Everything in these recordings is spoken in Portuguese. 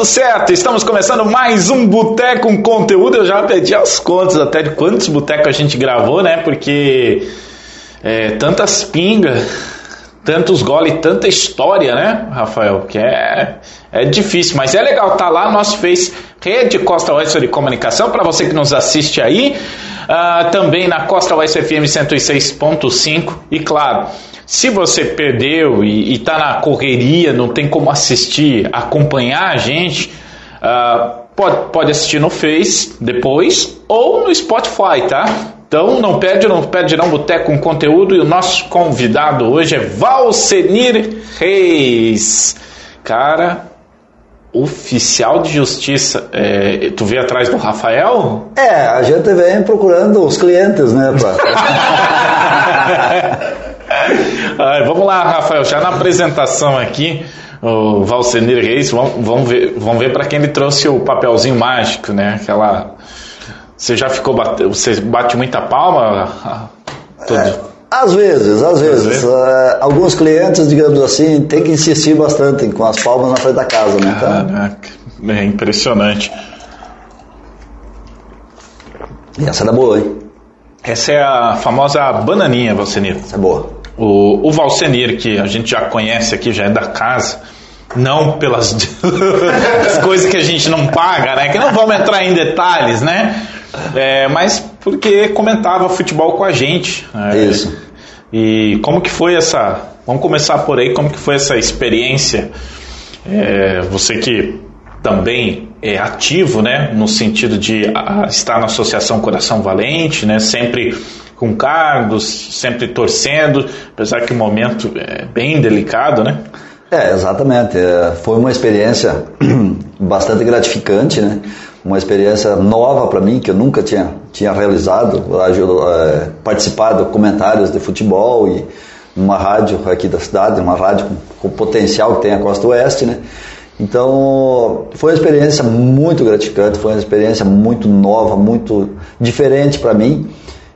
tudo certo? Estamos começando mais um Boteco com conteúdo. Eu já perdi as contas até de quantos botecos a gente gravou, né? Porque é, tantas pingas, tantos gole, tanta história, né, Rafael? Que é, é difícil, mas é legal tá lá. Nosso fez Rede Costa Oeste de Comunicação, para você que nos assiste aí. Uh, também na Costa Oeste FM 106.5 e claro se você perdeu e está na correria, não tem como assistir, acompanhar a gente, uh, pode, pode assistir no Face depois ou no Spotify, tá? Então não perde, não perde não Boteco com conteúdo e o nosso convidado hoje é Valcenir Reis. Cara, oficial de justiça. É, tu veio atrás do Rafael? É, a gente vem procurando os clientes, né? Pra... vamos lá, Rafael, já na apresentação aqui, o Valcenir Reis, vamos, vamos ver, vamos ver para quem ele trouxe o papelzinho mágico, né? Aquela. Você já ficou bate, você bate muita palma? É, às vezes, às vezes. Às vezes. Uh, alguns clientes, digamos assim, tem que insistir bastante com as palmas na frente da casa, né? Então... Caraca, é impressionante. E essa era boa, hein? Essa é a famosa bananinha, Valcenir. Essa é boa. O, o Valcenir, que a gente já conhece aqui, já é da casa, não pelas coisas que a gente não paga, né? Que não vamos entrar em detalhes, né? É, mas porque comentava futebol com a gente. Né? Isso. E como que foi essa? Vamos começar por aí. Como que foi essa experiência? É, você que também é ativo, né, no sentido de estar na Associação Coração Valente, né, sempre com cargos, sempre torcendo, apesar que o momento é bem delicado, né? É, exatamente. É, foi uma experiência bastante gratificante, né? Uma experiência nova para mim, que eu nunca tinha, tinha realizado, é, participado de comentários de futebol e uma rádio aqui da cidade, uma rádio com, com potencial que tem a Costa Oeste, né? Então, foi uma experiência muito gratificante, foi uma experiência muito nova, muito diferente para mim.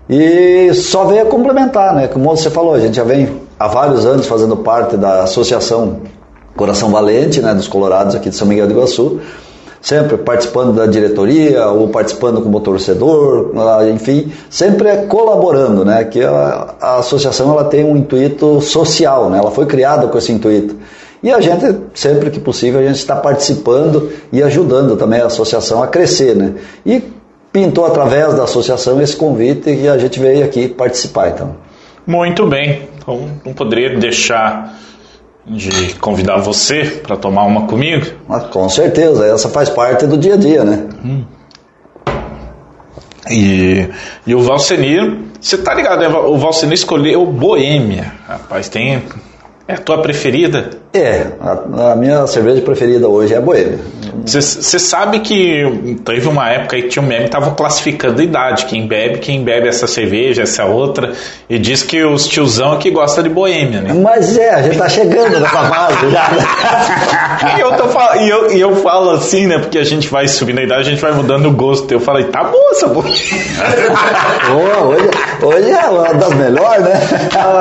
E só veio a complementar, né? Como você falou, a gente já vem há vários anos fazendo parte da Associação Coração Valente, né, dos Colorados aqui de São Miguel do Iguaçu, sempre participando da diretoria ou participando como torcedor, ah, enfim, sempre é colaborando, né? Que a, a associação ela tem um intuito social, né? Ela foi criada com esse intuito. E a gente, sempre que possível, a gente está participando e ajudando também a associação a crescer, né? E pintou através da associação esse convite e a gente veio aqui participar então. Muito bem, então não poderia deixar de convidar você para tomar uma comigo? Mas, com certeza, essa faz parte do dia a dia, né? Hum. E, e o Valsenir, você tá ligado, né? O Valsenir escolheu Boêmia, rapaz, tem é a tua preferida? É, a, a minha cerveja preferida hoje é a Boêmia. Você sabe que teve uma época aí que tinha um meme tava classificando idade, quem bebe, quem bebe essa cerveja, essa outra, e diz que os tiozão aqui gosta de boêmia, né? Mas é, a gente tá chegando nessa fase já. e, eu tô, e, eu, e eu falo assim, né? Porque a gente vai subindo a idade, a gente vai mudando o gosto. Eu falei, tá boa essa boêmia. hoje, hoje é uma das melhores, né?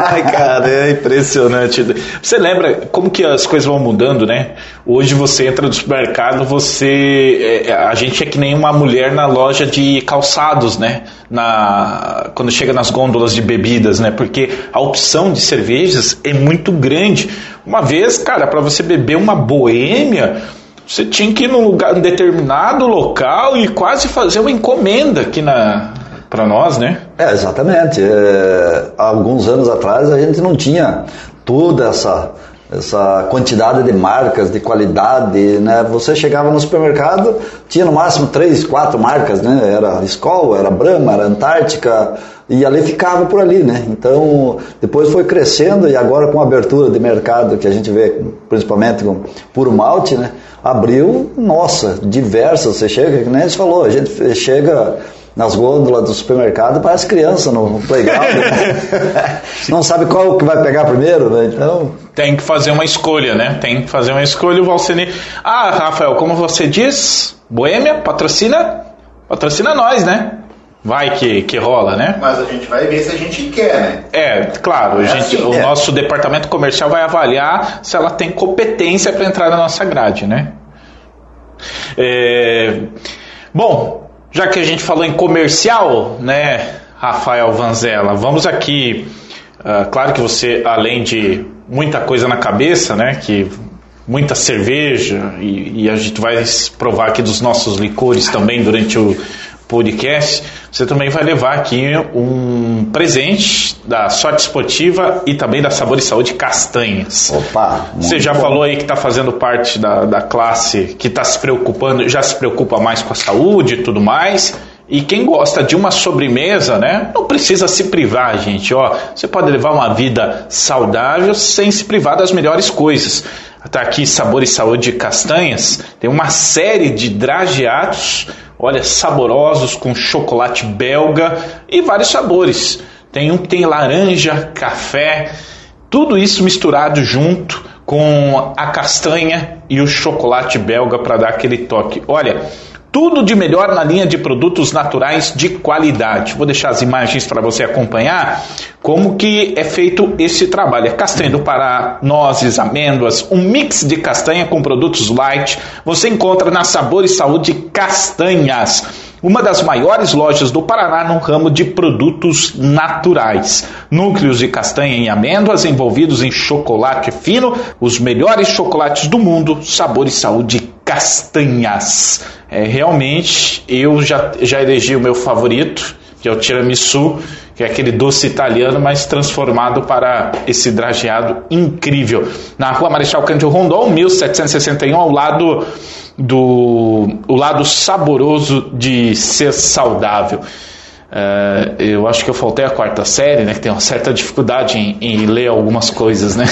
Ai, cara, é impressionante. Você lembra como que as coisas vão mudando, né? Hoje você entra no supermercado, você. É, a gente é que nem uma mulher na loja de calçados, né? Na, quando chega nas gôndolas de bebidas, né? Porque a opção de cervejas é muito grande. Uma vez, cara, para você beber uma boêmia, você tinha que ir num lugar, um determinado local e quase fazer uma encomenda aqui na, para nós, né? É, exatamente. É, alguns anos atrás a gente não tinha toda essa essa quantidade de marcas, de qualidade, né? Você chegava no supermercado, tinha no máximo três, quatro marcas, né? Era Skol, era Brahma, era Antártica, e ali ficava por ali, né? Então, depois foi crescendo e agora com a abertura de mercado que a gente vê, principalmente com puro malte, né? Abriu, nossa, diversas, você chega, que nem você falou, a gente chega nas gôndolas do supermercado parece criança no playground. Né? Não sabe qual que vai pegar primeiro, né? Então. Tem que fazer uma escolha, né? Tem que fazer uma escolha. O Valcini. Ah, Rafael, como você diz, Boêmia, patrocina, patrocina nós, né? Vai que, que rola, né? Mas a gente vai ver se a gente quer, né? É, claro, é gente, assim, o é. nosso departamento comercial vai avaliar se ela tem competência para entrar na nossa grade, né? É, bom, já que a gente falou em comercial, né, Rafael Vanzella, vamos aqui. Uh, claro que você, além de muita coisa na cabeça, né, que muita cerveja e, e, a gente vai provar aqui dos nossos licores também durante o podcast, você também vai levar aqui um presente da Sorte Esportiva e também da Sabor e Saúde Castanhas. Opa! Você já bom. falou aí que está fazendo parte da, da classe que está se preocupando, já se preocupa mais com a saúde e tudo mais. E quem gosta de uma sobremesa, né, não precisa se privar, gente. Ó, você pode levar uma vida saudável sem se privar das melhores coisas. Está aqui Sabor e Saúde Castanhas. Tem uma série de drageados, olha, saborosos com chocolate belga e vários sabores. Tem um que tem laranja, café, tudo isso misturado junto com a castanha e o chocolate belga para dar aquele toque. Olha, tudo de melhor na linha de produtos naturais de qualidade. Vou deixar as imagens para você acompanhar como que é feito esse trabalho. É castanha do Pará, nozes, amêndoas, um mix de castanha com produtos light. Você encontra na Sabor e Saúde Castanhas uma das maiores lojas do Paraná no ramo de produtos naturais. Núcleos de castanha e amêndoas envolvidos em chocolate fino, os melhores chocolates do mundo, sabor e saúde castanhas. É, realmente, eu já, já elegi o meu favorito, que é o tiramisu, que é aquele doce italiano, mas transformado para esse drageado incrível. Na rua Marechal Cândido Rondon, 1761, ao lado do o lado saboroso de ser saudável. Uh, eu acho que eu faltei a quarta série, né? Que tem uma certa dificuldade em, em ler algumas coisas, né?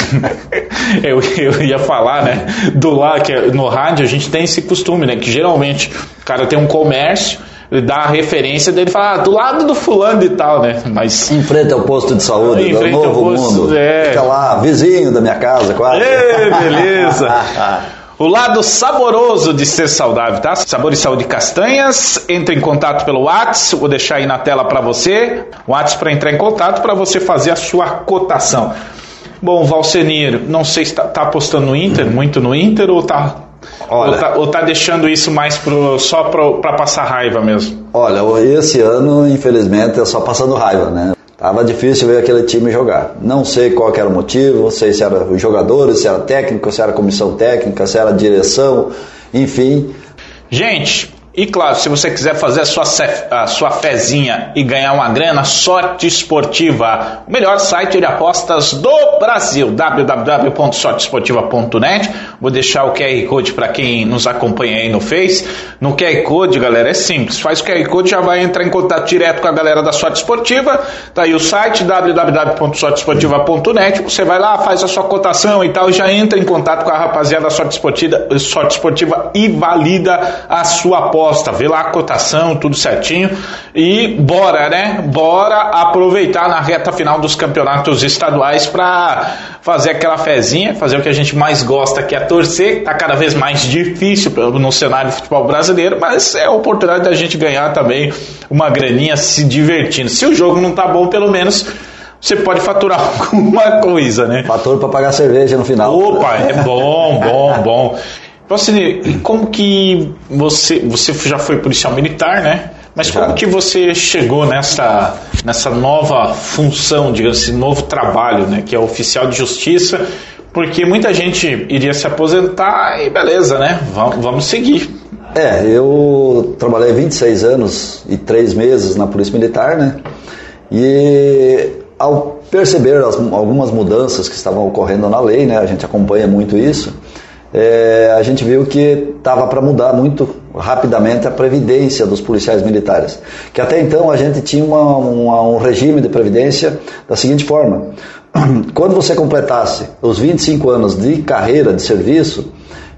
eu, eu, ia falar, né? Do lado que no rádio a gente tem esse costume, né? Que geralmente o cara tem um comércio, ele dá a referência dele fala, ah, do lado do fulano e tal, né? Mas. Em frente ao posto de saúde, do novo posto, mundo. É... Fica lá, vizinho da minha casa, quase. Ei, beleza! O lado saboroso de ser saudável, tá? Sabor e Saúde Castanhas. Entre em contato pelo WhatsApp, vou deixar aí na tela para você. WhatsApp para entrar em contato para você fazer a sua cotação. Bom, Valcenir, não sei se tá, tá apostando no Inter, muito no Inter ou tá Olha, ou, tá, ou tá deixando isso mais pro, só para passar raiva mesmo? Olha, esse ano, infelizmente, é só passando raiva, né? Tava difícil ver aquele time jogar. Não sei qual era o motivo, não sei se era os jogadores, se era técnico, se era comissão técnica, se era direção, enfim. Gente, e claro, se você quiser fazer a sua, a sua fezinha e ganhar uma grana, sorte esportiva, o melhor site de apostas do Brasil, www.sorteesportiva.net. Vou deixar o QR Code para quem nos acompanha aí no Face. No QR Code, galera, é simples. Faz o QR Code, já vai entrar em contato direto com a galera da Sorte Esportiva. Tá aí o site www.sorteesportiva.net. Você vai lá, faz a sua cotação e tal, e já entra em contato com a rapaziada da Sorte Esportiva, Sorte Esportiva e valida a sua aposta aposta, vê lá a cotação, tudo certinho e bora, né? Bora aproveitar na reta final dos campeonatos estaduais para fazer aquela fezinha, fazer o que a gente mais gosta, que é torcer. Tá cada vez mais difícil no cenário do futebol brasileiro, mas é a oportunidade da gente ganhar também uma graninha se divertindo. Se o jogo não tá bom, pelo menos você pode faturar alguma coisa, né? Fatura para pagar cerveja no final. Opa, é bom, bom, bom. Procine, e como que você, você já foi policial militar, né? Mas já. como que você chegou nessa, nessa nova função, digamos assim, novo trabalho, né? Que é oficial de justiça, porque muita gente iria se aposentar e beleza, né? Vamos, vamos seguir. É, eu trabalhei 26 anos e 3 meses na Polícia Militar, né? E ao perceber as, algumas mudanças que estavam ocorrendo na lei, né? A gente acompanha muito isso é, a gente viu que estava para mudar muito rapidamente a previdência dos policiais militares. Que até então a gente tinha uma, uma, um regime de previdência da seguinte forma: quando você completasse os 25 anos de carreira de serviço,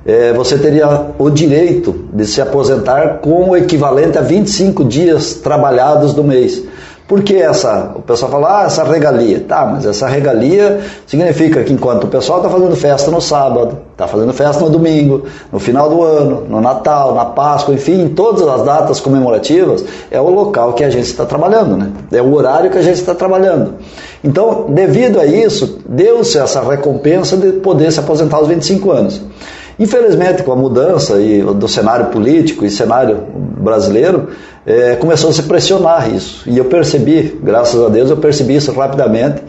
é, você teria o direito de se aposentar com o equivalente a 25 dias trabalhados do mês. Por que essa? O pessoal fala, ah, essa regalia. Tá, mas essa regalia significa que enquanto o pessoal está fazendo festa no sábado, está fazendo festa no domingo, no final do ano, no Natal, na Páscoa, enfim, em todas as datas comemorativas, é o local que a gente está trabalhando, né? É o horário que a gente está trabalhando. Então, devido a isso, deu-se essa recompensa de poder se aposentar aos 25 anos. Infelizmente, com a mudança do cenário político e cenário brasileiro, é, começou a se pressionar isso. E eu percebi, graças a Deus, eu percebi isso rapidamente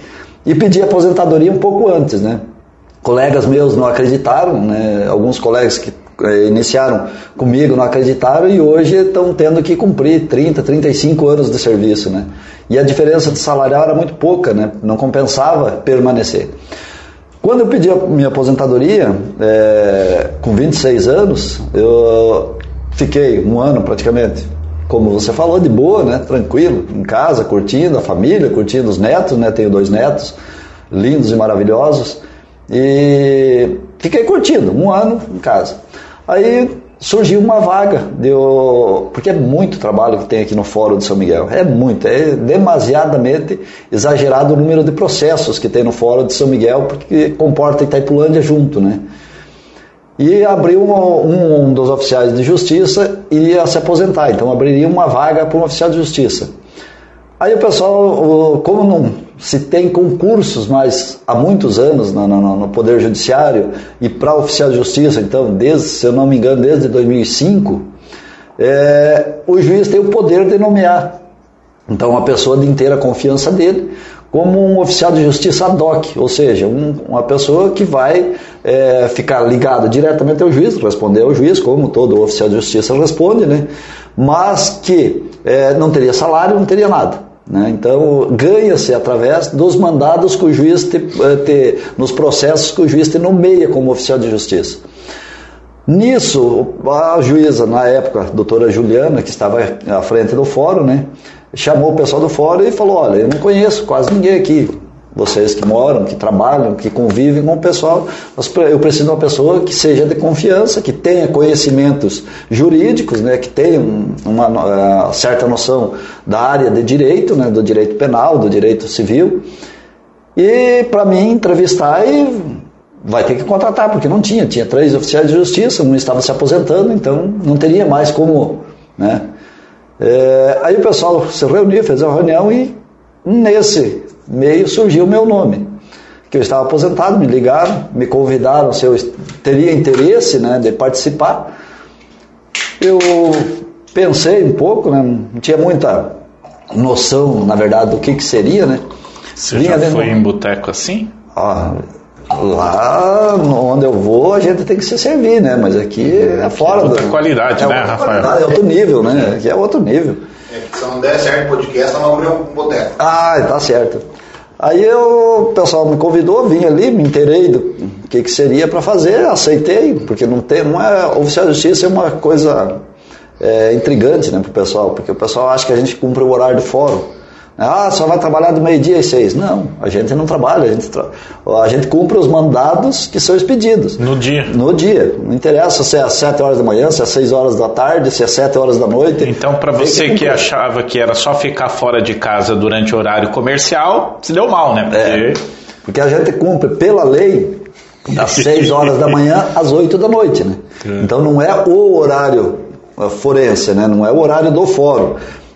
e pedi aposentadoria um pouco antes, né? Colegas meus não acreditaram, né? alguns colegas que é, iniciaram comigo não acreditaram e hoje estão tendo que cumprir 30, 35 anos de serviço, né? E a diferença de salarial era muito pouca, né? Não compensava permanecer. Quando eu pedi a minha aposentadoria, é, com 26 anos, eu fiquei um ano praticamente, como você falou, de boa, né? Tranquilo, em casa, curtindo a família, curtindo os netos, né? Tenho dois netos lindos e maravilhosos. E fiquei curtindo, um ano em casa. Aí surgiu uma vaga, deu, porque é muito trabalho que tem aqui no Fórum de São Miguel, é muito, é demasiadamente exagerado o número de processos que tem no Fórum de São Miguel, porque comporta Itaipulândia junto, né? E abriu um, um dos oficiais de justiça iria se aposentar, então abriria uma vaga para um oficial de justiça. Aí o pessoal, como não se tem concursos, mas há muitos anos no, no, no Poder Judiciário e para oficial de justiça, então, desde, se eu não me engano, desde 2005, é, o juiz tem o poder de nomear. Então, uma pessoa de inteira confiança dele, como um oficial de justiça ad hoc, ou seja, um, uma pessoa que vai é, ficar ligada diretamente ao juiz, responder ao juiz, como todo oficial de justiça responde, né? mas que é, não teria salário, não teria nada. Né? Então, ganha-se através dos mandados que o juiz te, eh, te, nos processos que o juiz te nomeia como oficial de justiça. Nisso, a juíza, na época, a doutora Juliana, que estava à frente do fórum, né, chamou o pessoal do fórum e falou: Olha, eu não conheço quase ninguém aqui vocês que moram, que trabalham, que convivem com o pessoal, eu preciso de uma pessoa que seja de confiança, que tenha conhecimentos jurídicos, né, que tenha uma, uma certa noção da área de direito, né, do direito penal, do direito civil, e para mim entrevistar e vai ter que contratar, porque não tinha, tinha três oficiais de justiça, um estava se aposentando, então não teria mais como, né. É, aí o pessoal se reuniu, fez a reunião e nesse meio surgiu o meu nome. Que eu estava aposentado, me ligaram, me convidaram se eu teria interesse né, de participar. Eu pensei um pouco, né, não tinha muita noção, na verdade, do que, que seria, né? Você Vinha já foi em boteco assim? Ah, lá onde eu vou a gente tem que se servir, né? Mas aqui é fora. É outra do... qualidade, é né, Rafael? Qualidade, é outro nível, né? Aqui é outro nível. É, se não der certo o podcast, vamos abrir um boteco. Ah, tá certo. Aí eu, o pessoal me convidou, vim ali, me inteirei do que, que seria para fazer, aceitei, porque não tem, não é oficial de justiça é uma coisa é, intrigante, né, para o pessoal, porque o pessoal acha que a gente cumpre o horário do fórum. Ah, só vai trabalhar do meio-dia às seis. Não, a gente não trabalha, a gente, tra... a gente cumpre os mandados que são expedidos. No dia. No dia. Não interessa se é às sete horas da manhã, se é às seis horas da tarde, se é às sete horas da noite. Então, para você que, que, achava que era só ficar fora de casa durante o horário comercial, se deu mal, né? Porque, é, porque a gente cumpre pela lei das seis horas da manhã às oito da noite, né? É. Então não é o horário forense, né? Não é o horário do fórum.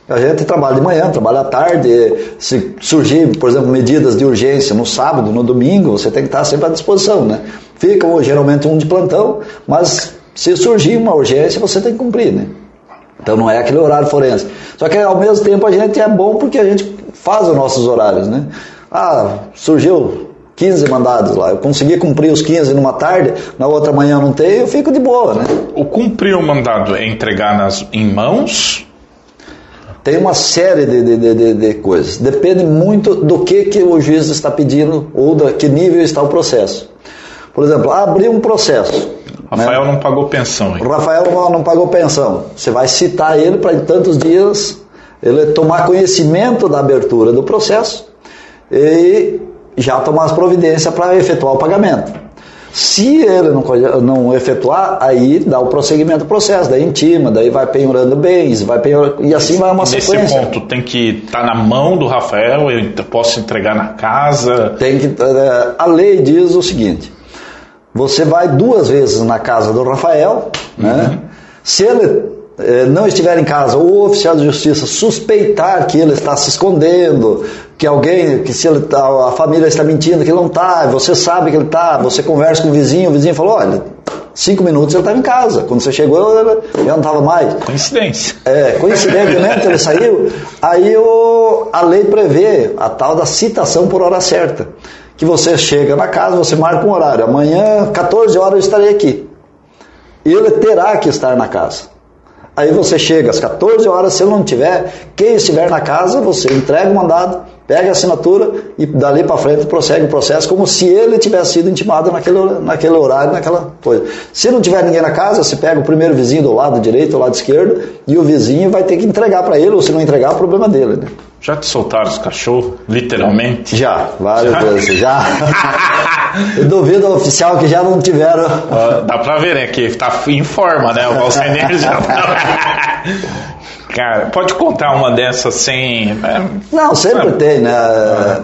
A gente trabalha de manhã, trabalha à tarde. Se surgir, por exemplo, medidas de urgência no sábado, no domingo, você tem que estar sempre à disposição, né? Fica geralmente um de plantão, mas se surgir uma urgência, você tem que cumprir, né? Então não é aquele horário forense. Só que ao mesmo tempo a gente é bom porque a gente faz os nossos horários, né? Ah, surgiu 15 mandados lá. Eu consegui cumprir os 15 numa tarde, na outra manhã não tenho, eu fico de boa, né? O cumprir o mandado é entregar nas, em mãos tem uma série de, de, de, de, coisas. Depende muito do que, que o juiz está pedindo ou de que nível está o processo. Por exemplo, abrir um processo. Rafael né? não pagou pensão. Hein? Rafael não, não pagou pensão. Você vai citar ele para em tantos dias ele tomar conhecimento da abertura do processo e já tomar as providências para efetuar o pagamento. Se ele não, não efetuar, aí dá o prosseguimento do processo, daí intima, daí vai penhorando bens, vai penhorando, e assim vai uma Nesse sequência. Nesse ponto, tem que estar tá na mão do Rafael, eu posso entregar na casa? Tem que, é, a lei diz o seguinte, você vai duas vezes na casa do Rafael, né? uhum. se ele é, não estiver em casa, o oficial de justiça suspeitar que ele está se escondendo, que alguém, que se ele tá, a família está mentindo que ele não está, você sabe que ele está, você conversa com o vizinho, o vizinho falou, olha, cinco minutos ele estava em casa. Quando você chegou, ele já não estava mais. Coincidência. É, coincidentemente ele saiu. Aí o, a lei prevê a tal da citação por hora certa. Que você chega na casa, você marca um horário. Amanhã, 14 horas, eu estarei aqui. E ele terá que estar na casa. Aí você chega às 14 horas, se ele não tiver, quem estiver na casa, você entrega o mandado, pega a assinatura e dali para frente prossegue o processo como se ele tivesse sido intimado naquele, naquele horário, naquela coisa. Se não tiver ninguém na casa, você pega o primeiro vizinho do lado direito ou lado esquerdo e o vizinho vai ter que entregar para ele, ou se não entregar, é o problema dele. Né? Já te soltaram os cachorros, literalmente? Já, várias já? vezes, já. Eu duvido oficial que já não tiveram. Uh, dá pra ver, né? Que tá em forma, né? O Valseneiro já tá. Cara, pode contar uma dessas sem. É, não, sempre tem, né?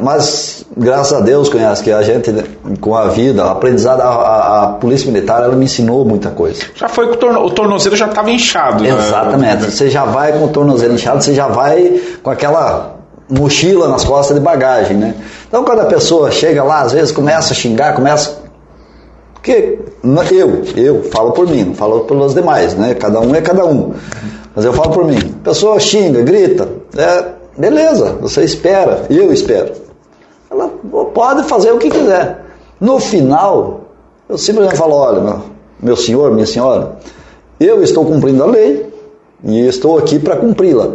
Mas graças a Deus conhece que a gente, com a vida, aprendizado, a, a, a, polícia militar, ela me ensinou muita coisa. Já foi com o, torno, o tornozelo já estava inchado. Né? Exatamente. Né? Você já vai com o tornozelo inchado, você já vai com aquela mochila nas costas de bagagem, né? Então quando a pessoa chega lá, às vezes começa a xingar, começa que eu, eu falo por mim, não falo pelos demais, né? Cada um é cada um. Mas eu falo por mim. A pessoa xinga, grita, é, beleza, você espera, eu espero. Ela pode fazer o que quiser. No final, eu simplesmente falo, olha, meu, meu senhor, minha senhora, eu estou cumprindo a lei e estou aqui para cumpri-la.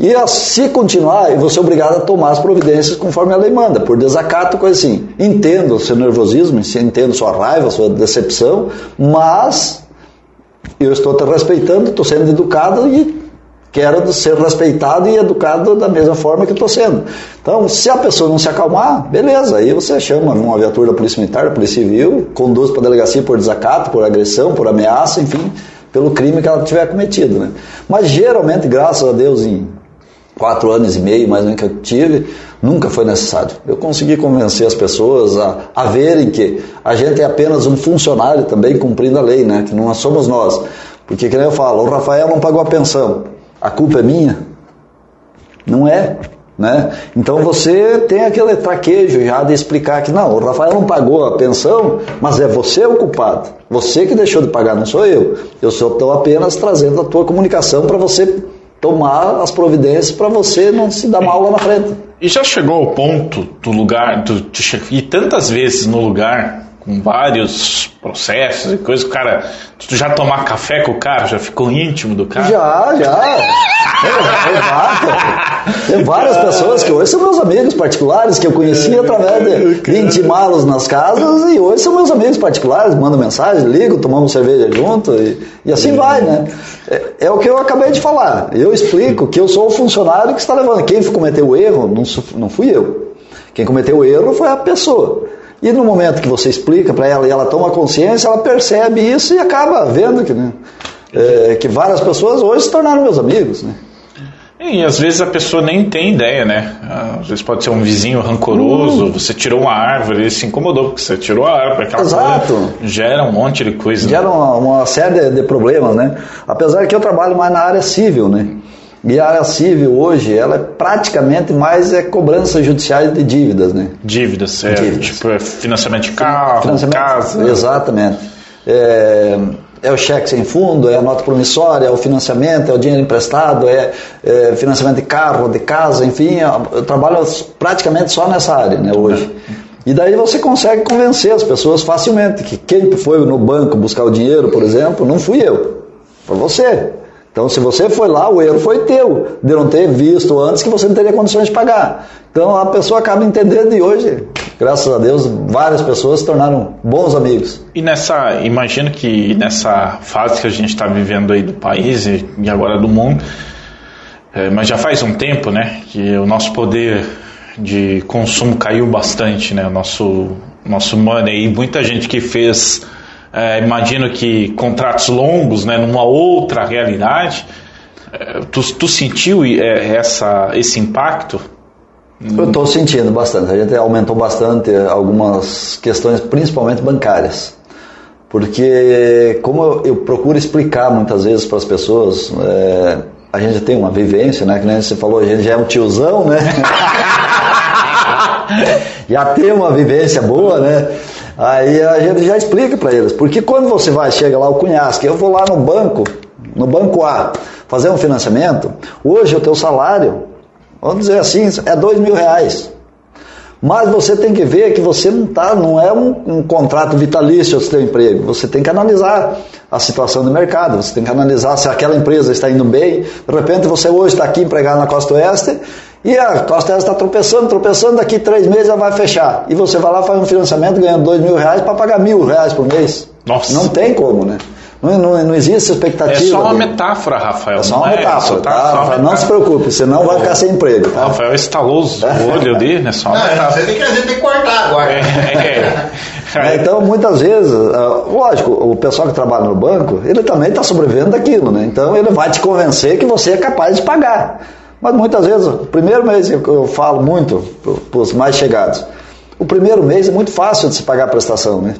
E se continuar, eu vou ser obrigado a tomar as providências conforme a lei manda, por desacato, coisa assim. Entendo o seu nervosismo, entendo sua raiva, sua decepção, mas eu estou te respeitando, estou sendo educado e quero ser respeitado e educado da mesma forma que estou sendo. Então, se a pessoa não se acalmar, beleza, aí você chama uma viatura da Polícia Militar, da Polícia Civil, conduz para a delegacia por desacato, por agressão, por ameaça, enfim, pelo crime que ela tiver cometido. Né? Mas geralmente, graças a Deus, em quatro anos e meio, mais ou menos que eu tive, nunca foi necessário. Eu consegui convencer as pessoas a, a verem que a gente é apenas um funcionário também cumprindo a lei, né? que não somos nós. Porque, que nem eu falo, o Rafael não pagou a pensão, a culpa é minha? Não é. Né? Então você tem aquele traquejo já de explicar que não, o Rafael não pagou a pensão, mas é você o culpado. Você que deixou de pagar, não sou eu. Eu só estou apenas trazendo a tua comunicação para você tomar as providências para você não se dar mal lá na frente. E já chegou ao ponto do lugar, do, de ir tantas vezes no lugar, com vários processos e coisas, o cara, tu já tomar café com o cara, já ficou íntimo do cara? Já, já. Tem várias pessoas que hoje são meus amigos particulares, que eu conheci através de, de intimá-los nas casas, e hoje são meus amigos particulares, mandam mensagem, ligo, tomamos cerveja junto, e, e assim vai, né? É, é, o que eu acabei de falar. Eu explico que eu sou o funcionário que está levando. Quem cometeu o erro não, não fui eu. Quem cometeu o erro foi a pessoa. E no momento que você explica para ela e ela toma consciência, ela percebe isso e acaba vendo que, né, é, que várias pessoas hoje se tornaram meus amigos. Né? E às vezes a pessoa nem tem ideia, né? Às vezes pode ser um vizinho rancoroso, hum. você tirou uma árvore, ele se incomodou porque você tirou a árvore, aquela Exato. Coisa, gera um monte de coisa. Gera uma, uma série de, de, problemas, né? Apesar que eu trabalho mais na área civil, né? E a área civil hoje, ela é praticamente mais é cobrança judiciais de dívidas, né? Dívidas, é, dívidas. tipo é financiamento de carro, financiamento, casa. Exatamente. É, é o cheque sem fundo, é a nota promissória, é o financiamento, é o dinheiro emprestado, é, é financiamento de carro, de casa, enfim, eu trabalho praticamente só nessa área né, hoje. E daí você consegue convencer as pessoas facilmente que quem foi no banco buscar o dinheiro, por exemplo, não fui eu, foi você. Então, se você foi lá, o erro foi teu, de não ter visto antes que você não teria condições de pagar. Então, a pessoa acaba entendendo e hoje, graças a Deus, várias pessoas se tornaram bons amigos. E nessa, imagino que nessa fase que a gente está vivendo aí do país e, agora do mundo, é, mas já faz um tempo, né, que o nosso poder de consumo caiu bastante, né, o nosso, nosso money, e muita gente que fez é, imagino que contratos longos, né, numa outra realidade. É, tu, tu sentiu é, essa, esse impacto? Eu estou sentindo bastante. A gente aumentou bastante algumas questões, principalmente bancárias. Porque, como eu, eu procuro explicar muitas vezes para as pessoas, é, a gente tem uma vivência, né? Que nem você falou, a gente já é um tiozão, né? já tem uma vivência boa, né? Aí a gente já explica para eles. Porque quando você vai, chega lá, o cunhasque, eu vou lá no banco, no banco A, fazer um financiamento, hoje o teu salário, vamos dizer assim, é dois mil reais. Mas você tem que ver que você não tá, não é um, um contrato vitalício o seu emprego. Você tem que analisar a situação do mercado, você tem que analisar se aquela empresa está indo bem. De repente você hoje está aqui empregado na Costa Oeste e a Costa está tropeçando, tropeçando, daqui três meses ela vai fechar. E você vai lá faz um financiamento ganhando dois mil reais para pagar mil reais por mês. Nossa. Não tem como, né? Não, não, não existe expectativa. É só uma metáfora, Rafael. É só uma não metáfora, tá? tá? Só uma Não se preocupe, senão vai ficar sem emprego. Tá? Rafael estalou os- o olho ali, né? Só uma Não, metáfora. você tem que, a gente tem que cortar agora. É, é. É, Então, muitas vezes, ah, lógico, o pessoal que trabalha no banco, ele também está sobrevivendo daquilo, né? Então, ele vai te convencer que você é capaz de pagar. Mas muitas vezes, o primeiro mês, eu, eu falo muito para os mais chegados, o primeiro mês é muito fácil de se pagar a prestação, né?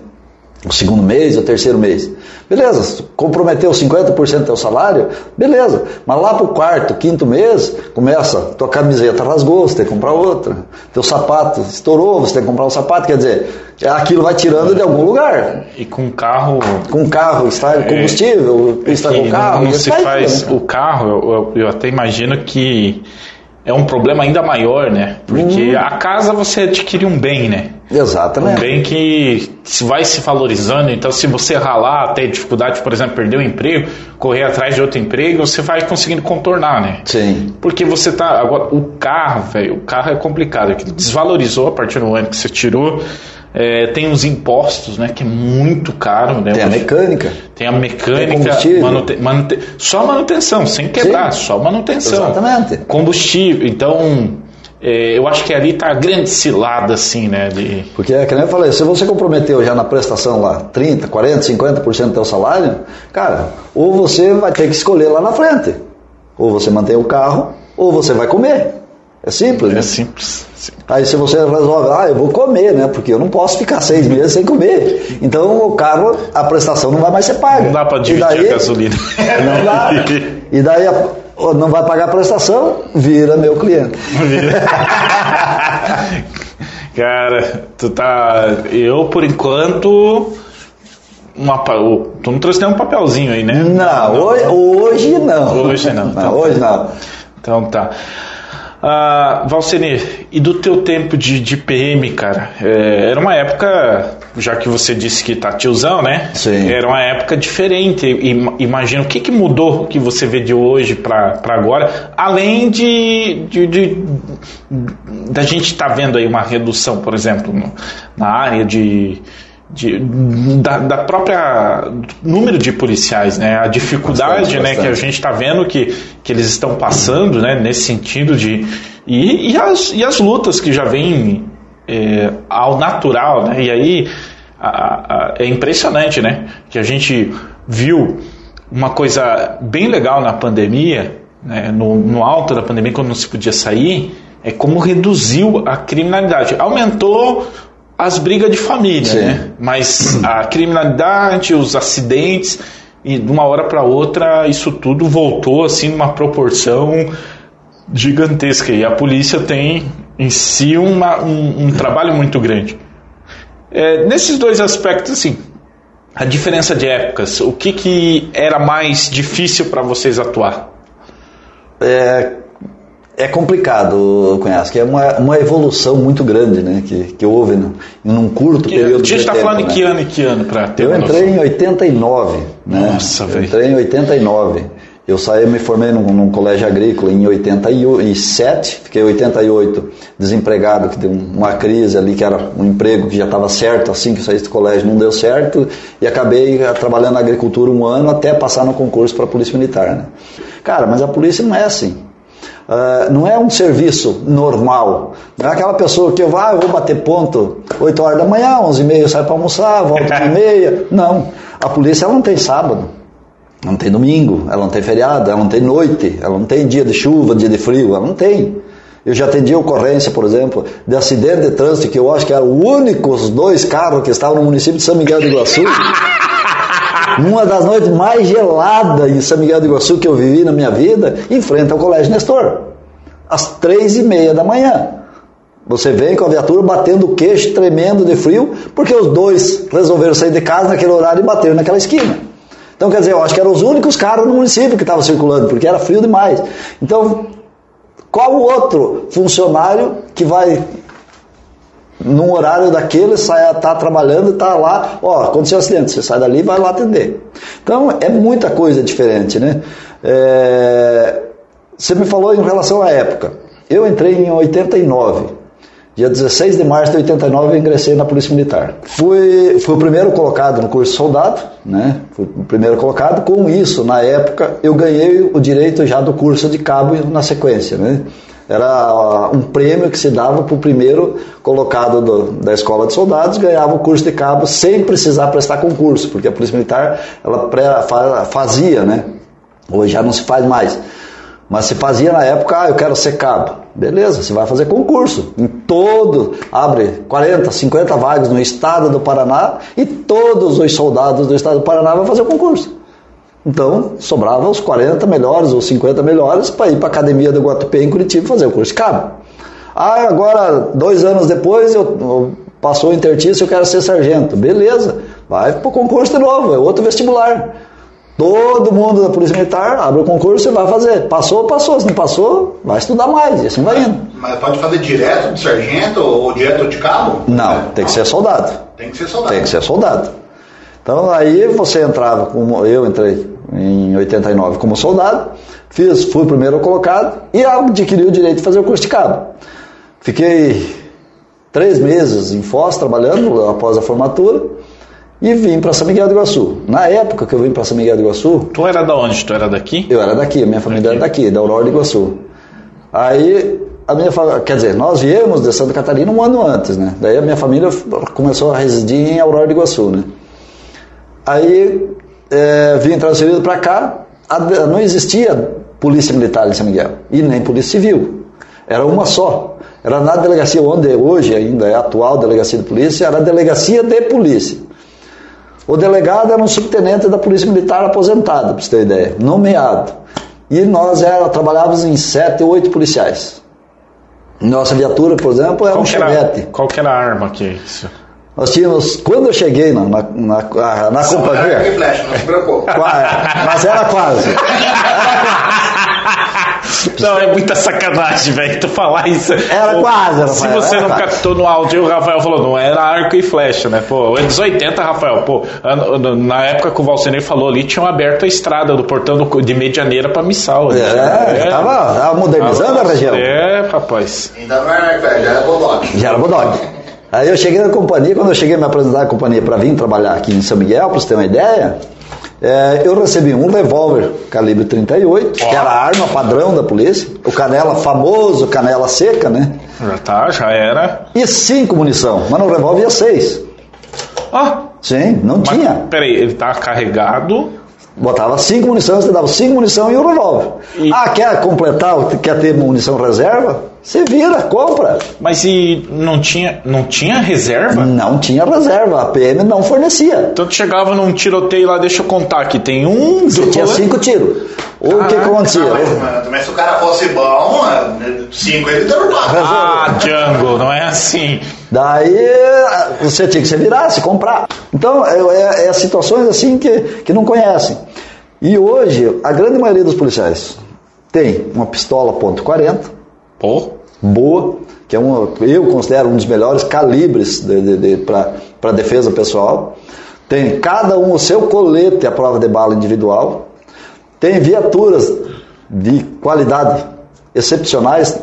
O segundo mês, o terceiro mês. Beleza, comprometeu 50% do teu salário, beleza. Mas lá pro quarto, quinto mês, começa, tua camiseta rasgou, você tem que comprar outra. Teu sapato estourou, você tem que comprar um sapato. Quer dizer, aquilo vai tirando de algum lugar. E com carro. Com carro, está combustível, está com carro. não se faz né? o carro, eu, eu- eu até imagino que é um problema ainda maior, né? Porque Uhum. a casa você adquire um bem, né? Um Exatamente. bem que se vai se valorizando, então se você ralar, ter dificuldade, por exemplo, perder o emprego, correr atrás de outro emprego, você vai conseguindo contornar, né? Sim. Porque você tá. Agora, o carro, velho, o carro é complicado. que desvalorizou a partir do ano que você tirou. É, tem os impostos, né? Que é muito caro, né? Tem a mecânica. Tem a Tem mecânica, combustível. manute- manute- só manutenção, sem quebrar, Sim. só manutenção. Exatamente. Combustível, então eu acho que ali tá a grande cilada, assim, né? De, Porque, é que nem eu falei, se você comprometeu já na prestação lá 30, 40, 50% do teu salário, cara, ou você vai ter que escolher lá na frente. Ou você mantém o carro, ou você vai comer. É simples, né? é simples. sim. Aí se você resolve, ah, eu vou comer, né? Porque eu não posso ficar seis meses sem comer. Então o carro, a prestação não vai mais ser paga. Não dá pra E dividir daí- a gasolina. Não dá. E daí a- não vai pagar a prestação, vira meu cliente. Cara, tu tá. Eu, por enquanto. Uma, tu não trouxe nenhum papelzinho aí, né? Não, hoje, hoje não. Hoje não. Então, hoje não. Então tá. Ah, Valcenir, e do teu tempo de, de PM, cara? É, era uma época, já que você disse que tá tiozão, né? Sim. Era uma época diferente. Im- Imagina o que, que mudou que você vê de hoje para agora, além de, de, de- da gente estar vendo aí uma redução, por exemplo, no- na área de, de- da, da própria número de policiais, né? A dificuldade, Bastante, né, que a bastante. gente está vendo que, que eles estão passando, né, nesse sentido de e, e, as, e as lutas que já vêm é, ao natural, né? E aí a- a- é impressionante, né? Que a gente viu uma coisa bem legal na pandemia, né, no, no alto da pandemia, quando não se podia sair, é como reduziu a criminalidade. Aumentou as brigas de família, Sim. né? Mas a criminalidade, os acidentes, e de uma hora para outra isso tudo voltou assim numa proporção gigantesca. E a polícia tem em si uma- um, um trabalho muito grande. É, nesses dois aspectos, assim, a diferença de épocas, o que, que era mais difícil para vocês atuar? É, é complicado, que é uma, uma evolução muito grande, né? Que, que houve num, em um curto Que, período a gente de está tempo, falando em né? que ano e que ano para ter Eu entrei noção? em 89, né? Nossa, velho. Entrei em 89. Eu saí, me formei num, num colégio agrícola em 87, fiquei 88 desempregado, que deu um- uma crise ali, que era um emprego que já estava certo, assim que eu saí do colégio não deu certo, e acabei eh, trabalhando na agricultura um ano até passar no concurso para a Polícia Militar, né? Cara, mas a polícia não é assim. Ah, não é um serviço normal. Não é aquela pessoa que eu, ah, eu vou bater ponto 8 horas da manhã, 11 e meia eu saio para almoçar, volto 1 e meia. Não. A polícia ela não tem sábado, ela não tem domingo, ela não tem feriado, ela não tem noite, ela não tem dia de chuva, dia de frio, ela não tem. Eu já atendi ocorrência, por exemplo, de acidente de trânsito que eu acho que eram os únicos dois carros que estavam no município de São Miguel do Iguaçu. Numa das noites mais geladas em São Miguel do Iguaçu que eu vivi na minha vida, em frente ao Colégio Nestor, às três e meia da manhã. Você vem com a viatura batendo o queixo, tremendo de frio, porque os dois resolveram sair de casa naquele horário e bateram naquela esquina. Então, quer dizer, eu acho que eram os únicos carros no município que estavam circulando, porque era frio demais. Então, qual o outro funcionário que vai num horário daquele, sai, tá trabalhando tá lá, ó, aconteceu um acidente, você sai dali e vai lá atender. Então é muita coisa diferente, né? É, você me falou em relação à época. Eu entrei em 89. Dia 16 de março de 89 eu ingressei na Polícia Militar. Fui, fui o primeiro colocado no curso de soldado, né? Fui o primeiro colocado. Com isso, na época, eu ganhei o direito já do curso de cabo na sequência, né? Era um prêmio que se dava para o primeiro colocado do, da escola de soldados, ganhava o curso de cabo sem precisar prestar concurso, porque a Polícia Militar ela pré, fazia, né? Hoje já não se faz mais. Mas se fazia na época, ah, eu quero ser cabo. Beleza, você vai fazer concurso. Em todo, abre 40, 50 vagas no estado do Paraná e todos os soldados do estado do Paraná vão fazer o concurso. Então, sobrava os 40 melhores ou 50 melhores para ir para a academia do Guatupê em Curitiba fazer o curso de cabo. Ah, agora, dois anos depois, eu, eu passou o intertício, eu quero ser sargento. Beleza, vai para o concurso de novo, é outro vestibular. Todo mundo da Polícia Militar abre o concurso e vai fazer. Passou, passou. Se não passou, vai estudar mais. E assim vai indo. Mas pode fazer direto de sargento ou direto de cabo? Não, tem que ser soldado. Tem que ser soldado. Tem que ser soldado. Então aí você entrava, como eu entrei em 89 como soldado, fiz, fui o primeiro colocado e adquiri o direito de fazer o curso de cabo. Fiquei três meses em Foz trabalhando após a formatura e vim para São Miguel do Iguaçu. Na época que eu vim para São Miguel do Iguaçu. Tu era da onde? Tu era daqui? Eu era daqui, minha família era daqui, da Aurora do Iguaçu. Aí a minha quer dizer, nós viemos de Santa Catarina um ano antes, né? Daí a minha família começou a residir em Aurora do Iguaçu, né? Aí é, vim transferido para cá, não existia polícia militar em São Miguel e nem polícia civil. Era uma só. Era na delegacia onde hoje ainda é a atual delegacia de polícia, era a delegacia de polícia. O delegado era um subtenente da polícia militar aposentado, para você ter ideia, nomeado. E nós era, trabalhávamos em sete ou oito policiais. Nossa viatura, por exemplo, era qual um chevette. Qual que era a arma que é isso? Nós tínhamos, quando eu cheguei na, na, na, na companhia. Era flash, não se preocupe. Mas era quase. Não, é muita sacanagem, velho, tu falar isso. Era quase, Rafael. Se você não quase. captou no áudio, o Rafael falou, não era arco e flecha, né? Pô, anos 80, Rafael, pô, na época que o Valcenei falou ali, tinham aberto a estrada do portão de Medianeira pra Missal. É, é, tava, tava modernizando tava, a região. É, rapaz. Ainda não era arco já era Bodog. Já era Bodog. Aí eu cheguei na companhia, quando eu cheguei a me apresentar à companhia para vir trabalhar aqui em São Miguel, para você ter uma ideia, é, eu recebi um revólver calibre 38, oh. que era a arma padrão da polícia, o canela famoso, canela seca, né? Já tá, já era. E cinco munição, mas no revólver ia seis. Ah! Sim, não mas, tinha. Peraí, ele tá carregado Botava cinco munições, você dava cinco munição e um revólver. E... Ah, quer completar, quer ter munição reserva? Você vira, compra. Mas e não tinha, não tinha reserva? Não tinha reserva, a PM não fornecia. Então tu chegava num tiroteio lá, deixa eu contar aqui, tem um... Você tinha cinco tiros. O que acontecia? Não, mas, mas, se o cara fosse bom, cinco ele derrubava. Ah, Django, não é assim. Daí você tinha que se virar, se comprar. Então, é, é, é situações assim que, que não conhecem. E hoje, a grande maioria dos policiais tem uma pistola .40, Pô. boa, que é uma, eu considero um dos melhores calibres de, de, de, para defesa pessoal. Tem cada um o seu colete à prova de bala individual. Tem viaturas de qualidade excepcionais.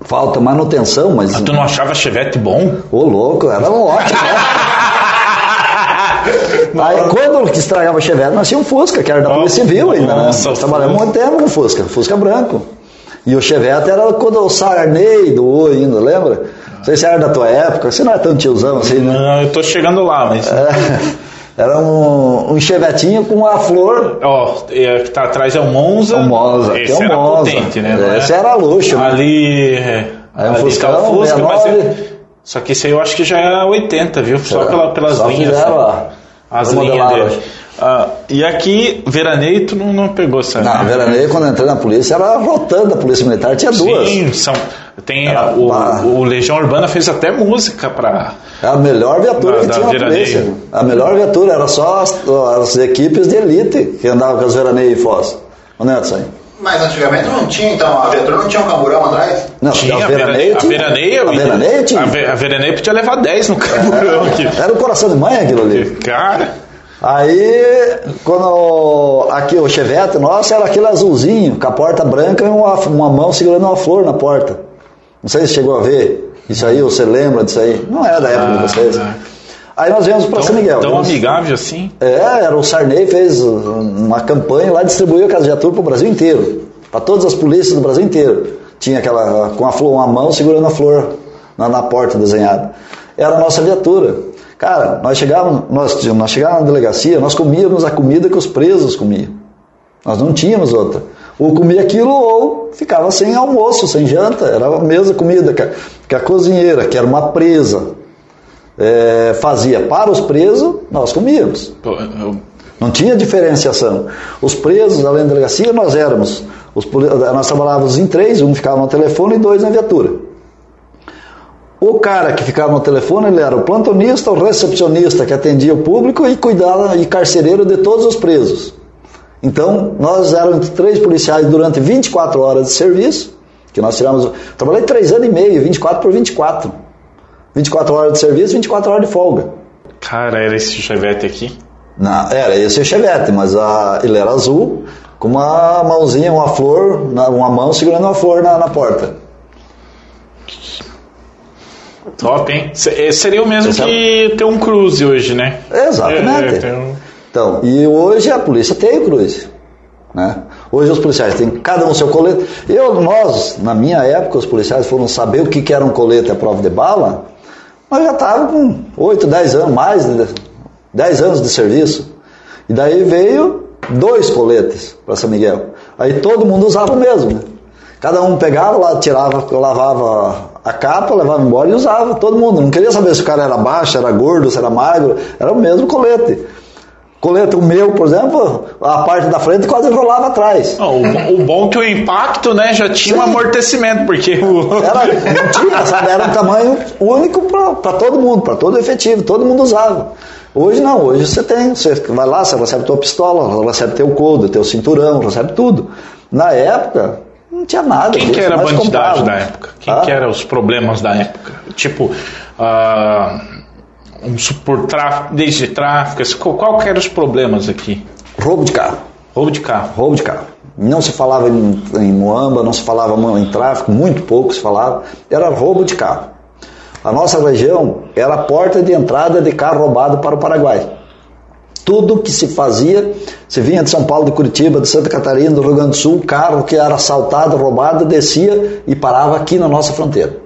Falta manutenção, mas. mas tu não achava Chevette bom? Ô, louco, era ótimo. Né? Aí quando estragava o Chevette, nós tínhamos um Fusca, que era da Polícia Civil ainda, né? Nós trabalhamos muito tempo com Fusca, Fusca branco. E o Chevette era quando o Sarney do ainda, lembra? Não sei se era da tua época, você não é tão tiozão assim, né? Não, eu tô chegando lá, mas. É, era um, um chevetinho com a flor. Ó, oh, que tá atrás é o Monza. O Monza, Esse que é o era Monza. potente, né? Esse era luxo. Né? Ali. É, é um ali Fuscão, tá o Fusca, mas 69. é, só que esse aí eu acho que já é 80, viu? Só É, pela, pelas só linhas. fizeram assim. As linhas dele. Ah, e aqui, veraneio, tu não, não pegou essa. Na veraneio, quando eu entrei na polícia, era rotando a polícia militar, tinha duas. Sim, são, tem Era o, o Legião Urbana fez até música pra. É a melhor viatura Da- que tinha na polícia. A melhor viatura, era só as, as equipes de elite que andavam com as veraneios em Foz. Onde é isso aí? Mas antigamente não tinha, então, a viatura não tinha um camburão atrás? Não, tinha a a veraneio veraneio. A tinha. veraneio, A veraneio tinha. A, ve- a veraneio podia levar 10 no camburão aqui. Era o coração de mãe aquilo ali. Cara, Aí, quando aqui o chevette nosso era aquele azulzinho, com a porta branca e uma, uma mão segurando uma flor na porta. Não sei se chegou a ver. Isso aí, você lembra disso aí? Não é da época de vocês. Ah, Aí nós viemos para São Miguel. tão Viemos- amigável assim. É, era o Sarney fez uma campanha lá, distribuiu a casa de viatura para o Brasil inteiro, para todas as polícias do Brasil inteiro. Tinha aquela com a flor, uma mão segurando a flor na, na porta desenhada. Era a nossa viatura. Cara, nós chegávamos, nós, nós chegávamos na delegacia, nós comíamos a comida que os presos comiam. Nós não tínhamos outra. Ou comia aquilo ou ficava sem almoço, sem janta. Era a mesma comida que a, que a cozinheira, que era uma presa, eh, fazia para os presos, nós comíamos. Não tinha diferenciação. Os presos, além da delegacia, nós éramos. Os, nós trabalhávamos em três, um ficava no telefone e dois na viatura. O cara que ficava no telefone, ele era o plantonista, o recepcionista que atendia o público e cuidava e carcereiro de todos os presos. Então, nós éramos três policiais durante 24 horas de serviço, que nós tiramos. Trabalhei três anos e meio, 24 por 24. 24 horas de serviço, 24 horas de folga. cara, era esse chevette aqui. Não, era esse Chevette, mas a, ele era azul, com uma mãozinha, uma flor, uma mão segurando uma flor na, na porta. Top, hein? Eh, Seria o mesmo Você que ter um cruze hoje, né? Exatamente. É, um- Então, e hoje a polícia tem o cruze. Né? Hoje os policiais têm cada um seu colete. Eu, nós, na minha época, os policiais foram saber o que, que era um colete à prova de bala, nós já estávamos com 8, 10 anos, mais de 10 anos de serviço. E daí veio dois coletes para São Miguel. Aí todo mundo usava o mesmo. Né? Cada um pegava, lá, tirava, lavava a capa, levava embora e usava, todo mundo. Não queria saber se o cara era baixo, era gordo, se era magro, era o mesmo colete. Colete, o meu, por exemplo, a parte da frente quase rolava atrás. O, o bom é que o impacto, né, já tinha um Sim. amortecimento, porque o. Era, não tinha, sabe? Era um tamanho único para todo mundo, para todo efetivo, todo mundo usava. Hoje não, hoje você tem, você vai lá, você recebe tua pistola, recebe teu couro, teu cinturão, recebe tudo. Na época, não tinha nada. Quem que era a bandidagem comprávamos. da época? Quem Ah, que eram os problemas da época? Tipo, ah, um por tráfico, desde tráfico, qual, que eram os problemas aqui? Roubo de carro. Roubo de carro. roubo de carro. Não se falava em, em Moamba, não se falava em tráfico, muito pouco se falava, era roubo de carro. A nossa região era a porta de entrada de carro roubado para o Paraguai. Tudo que se fazia, se vinha de São Paulo, de Curitiba, de Santa Catarina, do Rio Grande do Sul, carro que era assaltado, roubado, descia e parava aqui na nossa fronteira.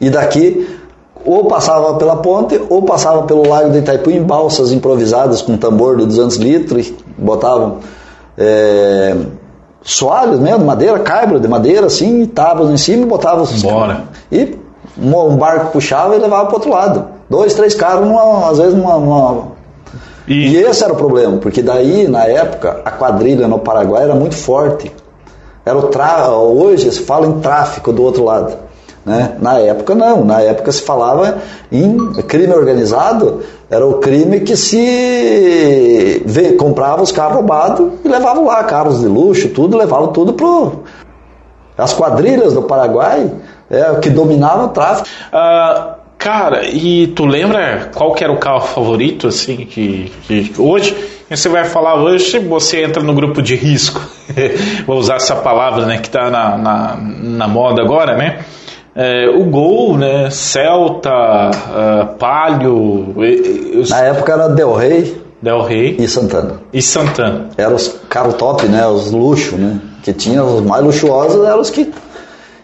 E daqui, ou passava pela ponte, ou passava pelo lago de Itaipu em balsas improvisadas com tambor de 200 litros, e botavam é, soalhos mesmo, madeira, caibra de madeira, assim, e tábuas em cima e botavam Bora. E um um barco puxava e levava para outro lado. Dois, três carros, numa, às vezes numa, numa E, e esse era o problema, porque daí, na época, a quadrilha no Paraguai era muito forte. Era o tra... Hoje se fala em tráfico do outro lado. Né? Na época, não. Na época se falava em crime organizado. Era o crime que se comprava os carros roubados e levavam lá, carros de luxo, tudo, levavam tudo pro. As quadrilhas do Paraguai é que dominava o tráfico. ah, cara, e tu lembra qual que era o carro favorito, assim, que, que hoje, você vai falar hoje, você entra no grupo de risco, vou usar essa palavra, né, que tá na, na, na moda agora, né, É, o Gol, né, Celta, ah, Palio, Na época era Del Rey Del Rey e Santana. e Santana. eram os carros top, né? Os luxos, né? Que tinha os mais luxuosos eram os que.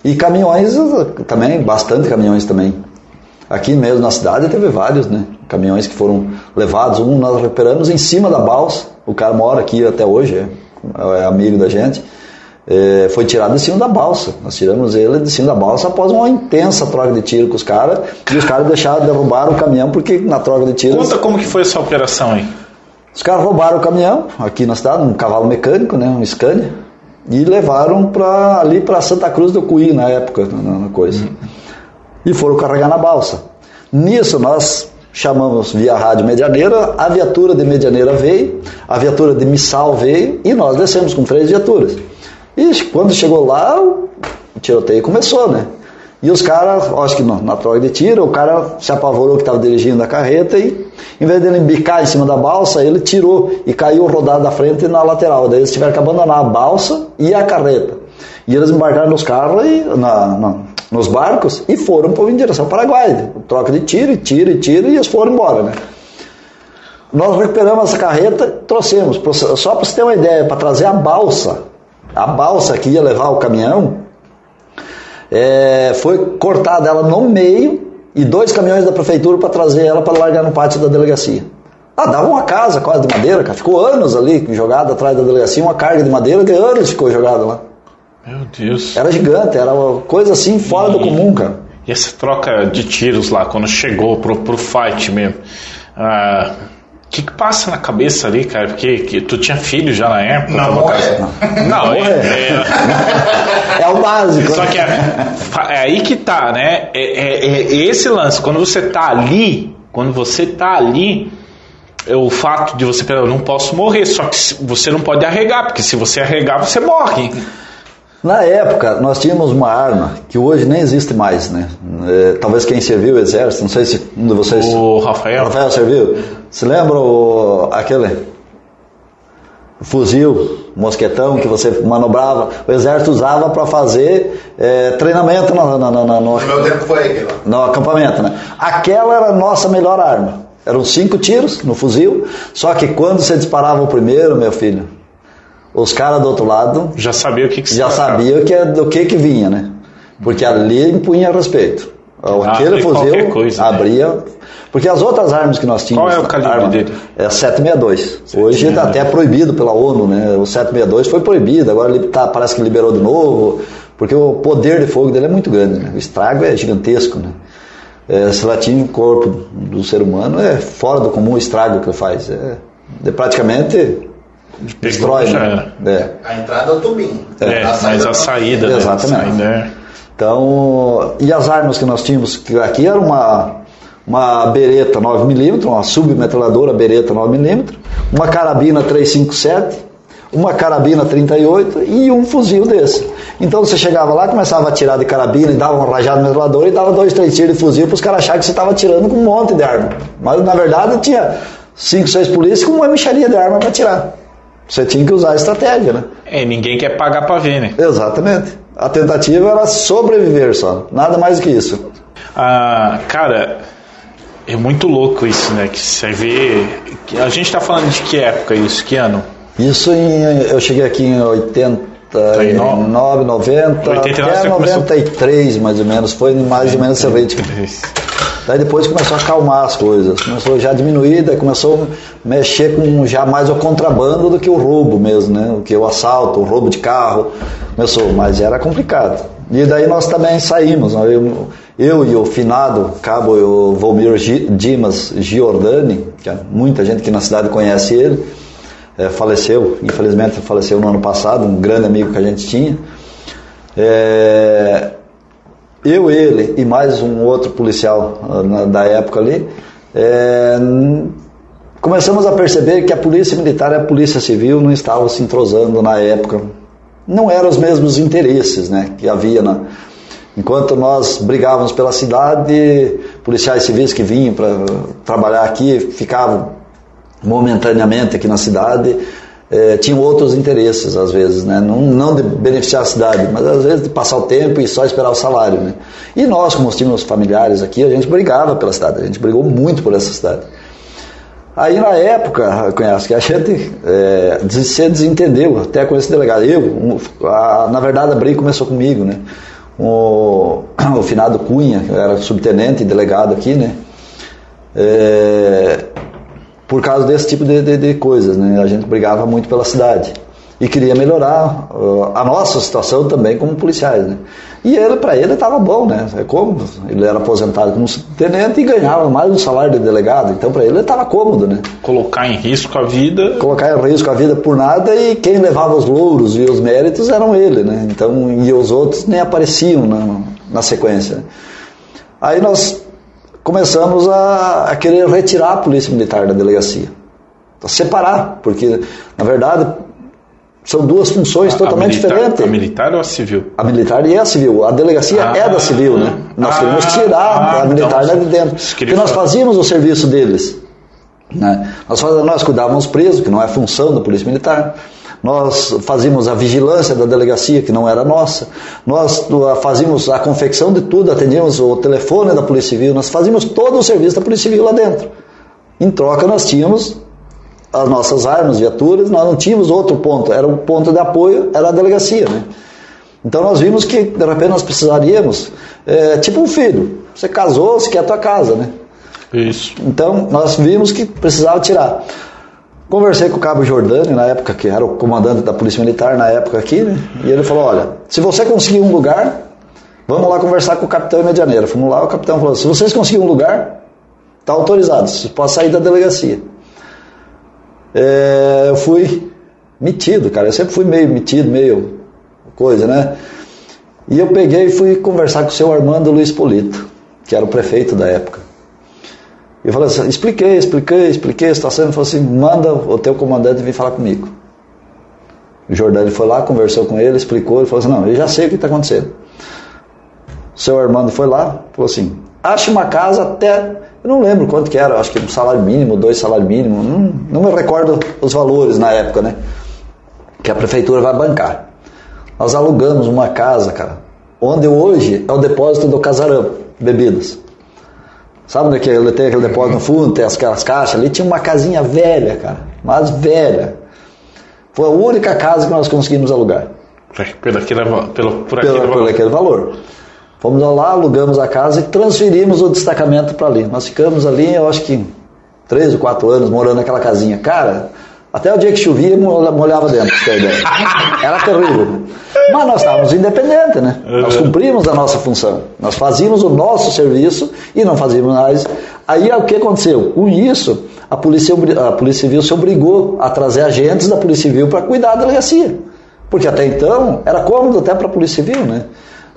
E caminhões também, bastante caminhões também. Aqui mesmo na cidade teve vários, né? Caminhões que foram levados, um nós recuperamos em cima da balsa. O cara mora aqui até hoje, é, é amigo da gente. É, foi tirado de cima da balsa. Nós tiramos ele de cima da balsa após uma intensa troca de tiro com os caras. E os caras deixaram de derrubar o caminhão porque na troca de tiros Conta como que foi essa operação aí. Os caras roubaram o caminhão aqui na cidade, um cavalo mecânico, né, um Scania, e levaram para ali para Santa Cruz do Cuí na época, na, na coisa. E foram carregar na balsa. Nisso nós chamamos via rádio Medianeira, a viatura de Medianeira veio, a viatura de Missal veio e nós descemos com três viaturas. E quando chegou lá, o tiroteio começou, né? E os caras, acho que na troca de tiro, o cara se apavorou que estava dirigindo a carreta e, em vez dele embicar em cima da balsa, ele tirou e caiu rodado da frente e na lateral. Daí eles tiveram que abandonar a balsa e a carreta. E eles embarcaram nos carros, e, na, na, nos barcos, e foram em direção ao Paraguai. Troca de tiro, e tiro, e tiro, e eles foram embora, né? Nós recuperamos essa carreta trouxemos. Só para você ter uma ideia, para trazer a balsa, a balsa que ia levar o caminhão, é, foi cortada ela no meio e dois caminhões da prefeitura para trazer ela para largar no pátio da delegacia. Ah, dava uma casa quase de madeira, cara. Ficou anos ali jogada atrás da delegacia, uma carga de madeira de anos ficou jogada lá. Meu Deus. Era gigante, era uma coisa assim fora e, do comum, cara. E essa troca de tiros lá, quando chegou pro, pro fight mesmo. Ah, que, que passa na cabeça ali, cara? Porque que, tu tinha filho já na época? Não, morrer. Não, não é, é, é, o básico. Só que é, é, aí que tá, né? É, é, é, esse lance, quando você tá ali, quando você tá ali, é o fato de você, eu não posso morrer, só que você não pode arregar, porque se você arregar, você morre. Na época, nós tínhamos uma arma que hoje nem existe mais, né? É, talvez quem serviu o exército, não sei se um de vocês. O Rafael. Rafael serviu. Se lembra o, aquele fuzil, mosquetão que você manobrava? O exército usava para fazer é, treinamento no, no, no, no, no meu tempo foi aquilo. No acampamento, né? Aquela era a nossa melhor arma. Eram cinco tiros no fuzil, só que quando você disparava o primeiro, meu filho, os caras do outro lado já sabia o que, que já sabia que é do que que vinha, né? Porque ali impunha respeito. Ah, Aquele fuzil coisa, né? abria. Né? Porque as outras armas que nós tínhamos. Qual é o calibre arma, dele? É 762. Hoje está até proibido pela ONU, né? O 762 foi proibido, agora ele tá, parece que liberou de novo, porque o poder de fogo dele é muito grande, né? O estrago é gigantesco, né? É, se lá tinha o corpo do ser humano, é fora do comum o estrago que faz. É, é praticamente destrói, né? É. A entrada é o tubinho. É, a mas a saída, né? Exatamente. Saída é... Então, e as armas que nós tínhamos aqui era uma, uma bereta 9mm, uma submetralhadora bereta 9mm, uma carabina 357, uma carabina 38 e um fuzil desse. Então você chegava lá, começava a atirar de carabina e dava um rajado no metralhador e dava dois, três tiros de fuzil para os caras acharem que você estava atirando com um monte de arma. Mas na verdade tinha cinco, seis polícias com uma micharia de arma para atirar. Você tinha que usar a estratégia, né? É, ninguém quer pagar para ver, né? Exatamente. A tentativa era sobreviver só, nada mais do que isso. Ah, cara, é muito louco isso, né? Que você vê. A gente está falando de que época isso? Que ano? Isso em, eu cheguei aqui em 89, 90, 89 até 93 começou... mais ou menos, foi mais ou menos esse ritmo. Daí depois começou a acalmar as coisas, começou já a diminuir, daí começou a mexer com já mais o contrabando do que o roubo mesmo, né? O que o assalto, o roubo de carro, começou, mas era complicado. E daí nós também saímos, né? eu, eu e o finado cabo o Volmir Dimas Giordani, que é muita gente aqui na cidade conhece ele, é, faleceu, infelizmente faleceu no ano passado, um grande amigo que a gente tinha. É, eu, ele e mais um outro policial uh, da época ali, é, começamos a perceber que a polícia militar e a polícia civil não estavam se entrosando na época. Não eram os mesmos interesses né, que havia na, Enquanto nós brigávamos pela cidade, policiais civis que vinham para trabalhar aqui ficavam momentaneamente aqui na cidade, é, tinham outros interesses às vezes, né? não, não de beneficiar a cidade, mas às vezes de passar o tempo e só esperar o salário. Né? E nós, como tínhamos familiares aqui, a gente brigava pela cidade, a gente brigou muito por essa cidade. Aí na época, conhece que a gente é, se desentendeu até com esse delegado. Eu, a, na verdade, a briga começou comigo, né? O, o finado Cunha, que era subtenente e delegado aqui, né? É, por causa desse tipo de, de, de, coisas, né? A gente brigava muito pela cidade. e queria melhorar uh, a nossa situação também como policiais. Né? E ele, para ele, estava bom, né? É cômodo. Ele era aposentado como tenente e ganhava mais um salário de delegado. Então, para ele, estava cômodo, né? Colocar em risco a vida. Colocar em risco a vida por nada e quem levava os louros e os méritos eram ele, né? Então, e os outros nem apareciam na, na sequência. Aí nós começamos a, a querer retirar a polícia militar da delegacia. A separar, porque, na verdade, são duas funções A- a totalmente militar- diferentes. A militar ou a civil? A militar e a civil. A delegacia Ah, é da civil, né? Nós ah, queremos tirar ah, a militar então, de dentro. Porque nós fazíamos o serviço deles. Né? Nós, nós cuidávamos presos, que não é função da polícia militar. Nós fazíamos a vigilância da delegacia, que não era nossa. Nós uh, fazíamos a confecção de tudo, atendíamos o telefone da polícia civil. Nós fazíamos todo o serviço da polícia civil lá dentro. Em troca, nós tínhamos as nossas armas, viaturas, nós não tínhamos outro ponto, era o ponto de apoio, era a delegacia, né? Então nós vimos que de repente nós precisaríamos, é, tipo um filho, você casou, você quer a tua casa, né? Isso. Então nós vimos que precisava tirar. Conversei com o Cabo Jordânio na época, que era o comandante da Polícia Militar na época aqui, né? E ele falou, olha, se você conseguir um lugar, vamos lá conversar com o capitão em Medianeira. Fomos lá, o capitão falou, se vocês conseguirem um lugar, está autorizado, você pode sair da delegacia. É, eu fui metido, cara. Eu sempre fui meio metido, meio coisa, né? E eu peguei e fui conversar com o seu Armando Luiz Polito, que era o prefeito da época. E eu falei assim, expliquei, expliquei, expliquei a situação. Ele falou assim, manda o teu comandante vir falar comigo. O Jordani foi lá, conversou com ele, explicou, ele falou assim, não, eu já sei o que está acontecendo. Seu Armando foi lá, falou assim, ache uma casa até, eu não lembro quanto que era, acho que um salário mínimo, dois salários mínimos, não, não me recordo os valores na época, né? Que a prefeitura vai bancar. Nós alugamos uma casa, cara, onde hoje é o depósito do casarão, bebidas. Sabe onde é que ele tem aquele depósito no fundo, tem aquelas caixas ali? Tinha uma casinha velha, cara, mas velha. Foi a única casa que nós conseguimos alugar Pelo aquele, pelo, por aquele pelo, valor. pelo aquele valor. Fomos lá, alugamos a casa e transferimos o destacamento para ali. Nós ficamos ali, eu acho que três ou quatro anos morando naquela casinha. Cara, até o dia que chovia, mo- molhava dentro, pra ideia. Era terrível. Mas nós estávamos independentes, né? Nós cumprimos a nossa função. Nós fazíamos o nosso serviço e não fazíamos mais. Aí o que aconteceu? Com isso, a polícia, a polícia Civil se obrigou a trazer agentes da Polícia Civil para cuidar da delegacia. Porque até então era cômodo até para a Polícia Civil, né?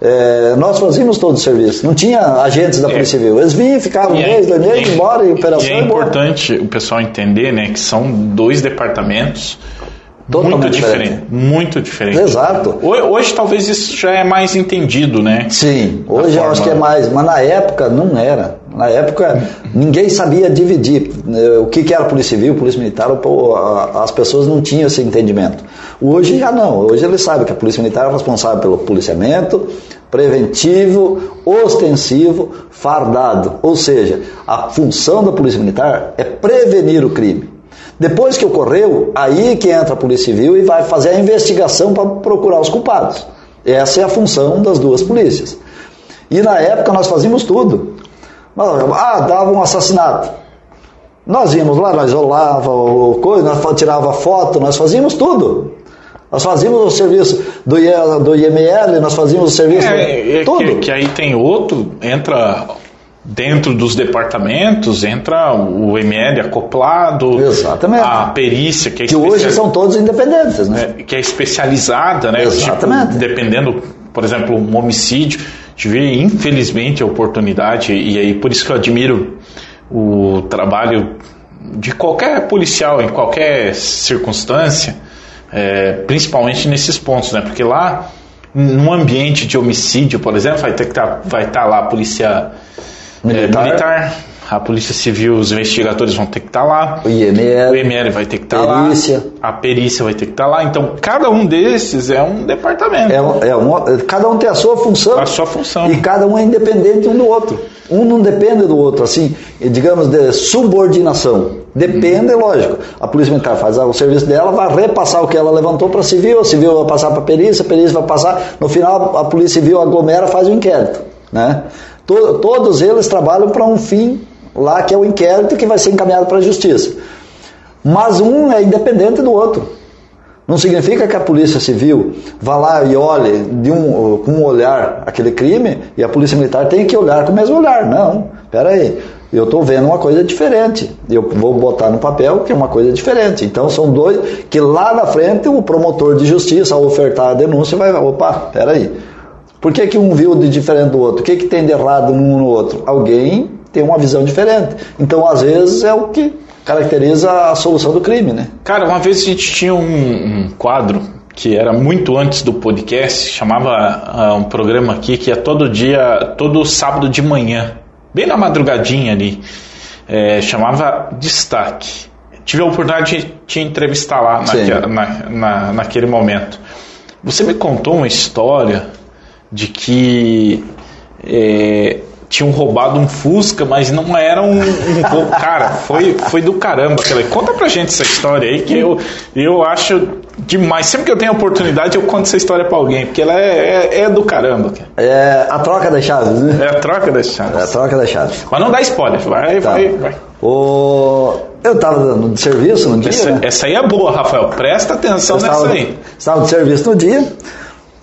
É, nós fazíamos todo o serviço, não tinha agentes da Polícia Civil. Eles vinham, ficavam um E é- mês, dois meses, e é- embora, em operação E é e embora. importante o pessoal entender, né, que são dois departamentos Totalmente muito diferente. diferentes, muito diferentes. Exato. Hoje, hoje talvez isso já é mais entendido, né? Sim, hoje eu acho que é mais, mas na época não era. Na época ninguém sabia dividir eh, o que, que era polícia civil, polícia militar, as pessoas não tinham esse entendimento. Hoje já não, hoje eles sabem que a polícia militar é responsável pelo policiamento preventivo, ostensivo, fardado. Ou seja, a função da polícia militar é prevenir o crime. Depois que ocorreu, aí que entra a Polícia Civil e vai fazer a investigação para procurar os culpados. Essa é a função das duas polícias. E na época nós fazíamos tudo. Ah, dava um assassinato. Nós íamos lá, nós isolava o coisa, nós tirava foto, nós fazíamos tudo. Nós fazíamos o serviço do, do IML, nós fazíamos o serviço. É, é tudo. que, que aí tem outro, entra dentro dos departamentos, entra o ML acoplado, Exatamente. a perícia, que é que hoje são todos independentes, né? é, que é especializada, né? Exatamente. Tipo, dependendo, por exemplo, um homicídio, tive infelizmente a oportunidade, e aí por isso que eu admiro o trabalho de qualquer policial em qualquer circunstância, é, principalmente nesses pontos, né? Porque lá, num ambiente de homicídio, por exemplo, vai ter que tá, vai estar lá a polícia é, Militar. A polícia civil, os investigadores vão ter que estar lá. O IML. O IML vai ter que estar Perícia. lá. A perícia vai ter que estar lá. Então, cada um desses é um departamento. É, um- é um- cada um tem a sua função. A sua função. E cada um é independente um do outro. Um não depende do outro, assim, digamos, de subordinação. Depende, Uhum. lógico. A polícia militar faz o serviço dela, vai repassar o que ela levantou para a civil, a civil vai passar para a perícia, a perícia vai passar. No final, a polícia civil aglomera faz o inquérito. Né? To- todos eles trabalham para um fim lá, que é o inquérito que vai ser encaminhado para a justiça. Mas um é independente do outro. Não significa que a polícia civil vá lá e olhe de um, com um olhar aquele crime e a polícia militar tem que olhar com o mesmo olhar. Não, espera aí. Eu estou vendo uma coisa diferente. Eu vou botar no papel que é uma coisa diferente. Então são dois que lá na frente o promotor de justiça, ao ofertar a denúncia, vai. Opa, espera aí. Por que, que um viu de diferente do outro? O que, que tem de errado num no outro? Alguém tem uma visão diferente. Então, às vezes, é o que caracteriza a solução do crime, né? Cara, uma vez a gente tinha um, um quadro que era muito antes do podcast, chamava uh, um programa aqui que é todo dia, todo sábado de manhã, bem na madrugadinha ali, é, chamava Destaque. Tive a oportunidade de te entrevistar lá naque, na, na, naquele momento. Você me contou uma história de que é, tinham roubado um Fusca, mas não era um, um cara, foi, foi do caramba. Conta pra gente essa história aí, que eu, eu acho demais. Sempre que eu tenho oportunidade, eu conto essa história pra alguém, porque ela é, é, é do caramba. Cara. É a troca das chaves, né? É a troca das chaves. É a troca das chaves. Mas não dá spoiler, vai, tá. vai, vai. O... Eu estava no serviço no dia. Essa, né? essa aí é boa, Rafael. Presta atenção eu nessa estava, aí. Estava no serviço no dia.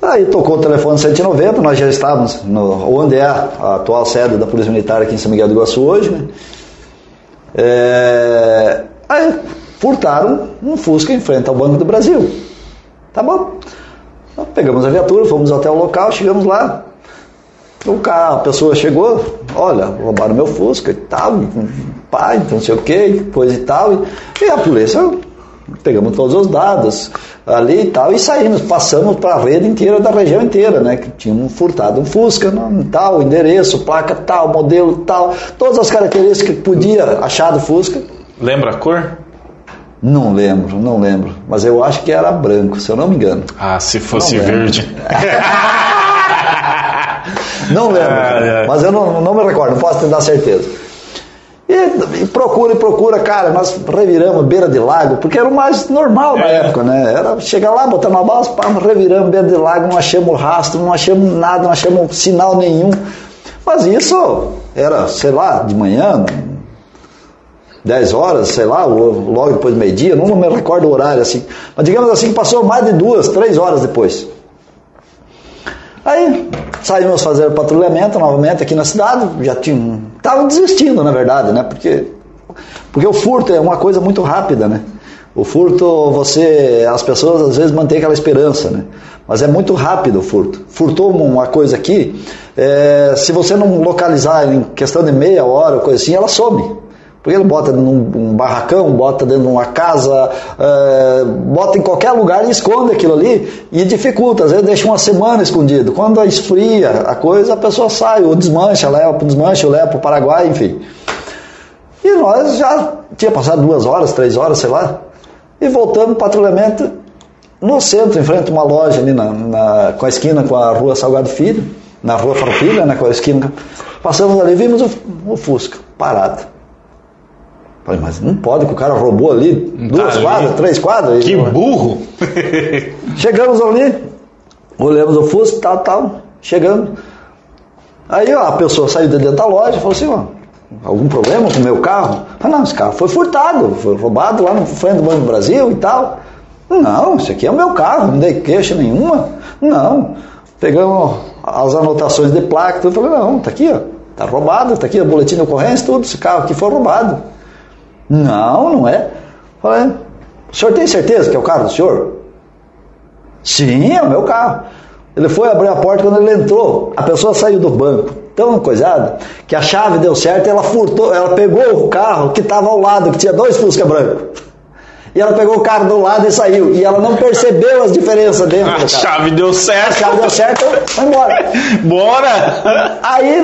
Aí tocou o telefone 190, nós já estávamos no, onde é a atual sede da Polícia Militar aqui em São Miguel do Iguaçu hoje. Né? É, aí furtaram um Fusca em frente ao Banco do Brasil. Tá bom. Então, pegamos a viatura, fomos até o local, chegamos lá. O carro, a pessoa chegou, olha, roubaram meu Fusca e tal, pai, então não sei o que, coisa e tal. E a polícia pegamos todos os dados ali e tal, e saímos, passamos para a rede inteira da região inteira, né? Que tínhamos furtado um Fusca, não, tal, endereço, placa tal, modelo tal, todas as características que podia achar do Fusca. Lembra a cor? Não lembro, não lembro. Mas eu acho que era branco, se eu não me engano. Ah, se fosse verde. não lembro, ah, é. mas eu não, não me recordo, não posso te dar certeza. E, e, procura e procura, cara, nós reviramos beira de lago, porque era o mais normal na é. época, né? Era chegar lá, botar uma balsa, pá, reviramos beira de lago, não achamos rastro, não achamos nada, não achamos sinal nenhum. Mas isso era, sei lá, de manhã, 10 horas, sei lá, logo depois do meio-dia, não me recordo o horário assim. Mas digamos assim que passou mais de duas, três horas depois. Aí saímos fazer patrulhamento novamente aqui na cidade, já tinha. Estavam desistindo, na verdade, né? Porque, porque o furto é uma coisa muito rápida, né? O furto, você. As pessoas às vezes mantêm aquela esperança, né? Mas é muito rápido o furto. Furtou uma coisa aqui, é, se você não localizar em questão de meia hora, coisa assim, ela some. Porque ele bota num um barracão, bota dentro de uma casa, é, bota em qualquer lugar e esconde aquilo ali e dificulta. Às vezes deixa uma semana escondido. Quando esfria a coisa, a pessoa sai, ou desmancha, leva para o desmanche, leva para o Paraguai, enfim. E nós já tinha passado duas horas, três horas, sei lá, e voltando patrulhamento no centro, em frente a uma loja ali na, na, com a esquina com a rua Salgado Filho, na rua Farroupilha, né, com a esquina. Passamos ali, vimos o, o Fusca parado. Falei, mas não pode que o cara roubou ali duas tá quadras, ali. três quadras. Que burro! Chegamos ali, olhamos o Fusca, tal, tal, chegamos. Aí ó, a pessoa saiu de dentro da loja e falou assim, ó, algum problema com o meu carro? Ah, não, esse carro foi furtado, foi roubado lá no frente do Banco do Brasil e tal. Não, esse aqui é o meu carro, não dei queixa nenhuma. Não. Pegamos as anotações de placa, tudo, falei, não, tá aqui, ó, tá roubado, tá aqui o boletim de ocorrência, tudo, esse carro aqui foi roubado. Não, não é. Falei, o senhor tem certeza que é o carro do senhor? Sim, é o meu carro. Ele foi abrir a porta quando ele entrou. A pessoa saiu do banco, tão coisada, que a chave deu certo ela furtou, ela pegou o carro que estava ao lado, que tinha dois Fusca brancos. E ela pegou o carro do lado e saiu. E ela não percebeu as diferenças dentro a chave deu certo. A chave deu certo, foi embora. Bora! Aí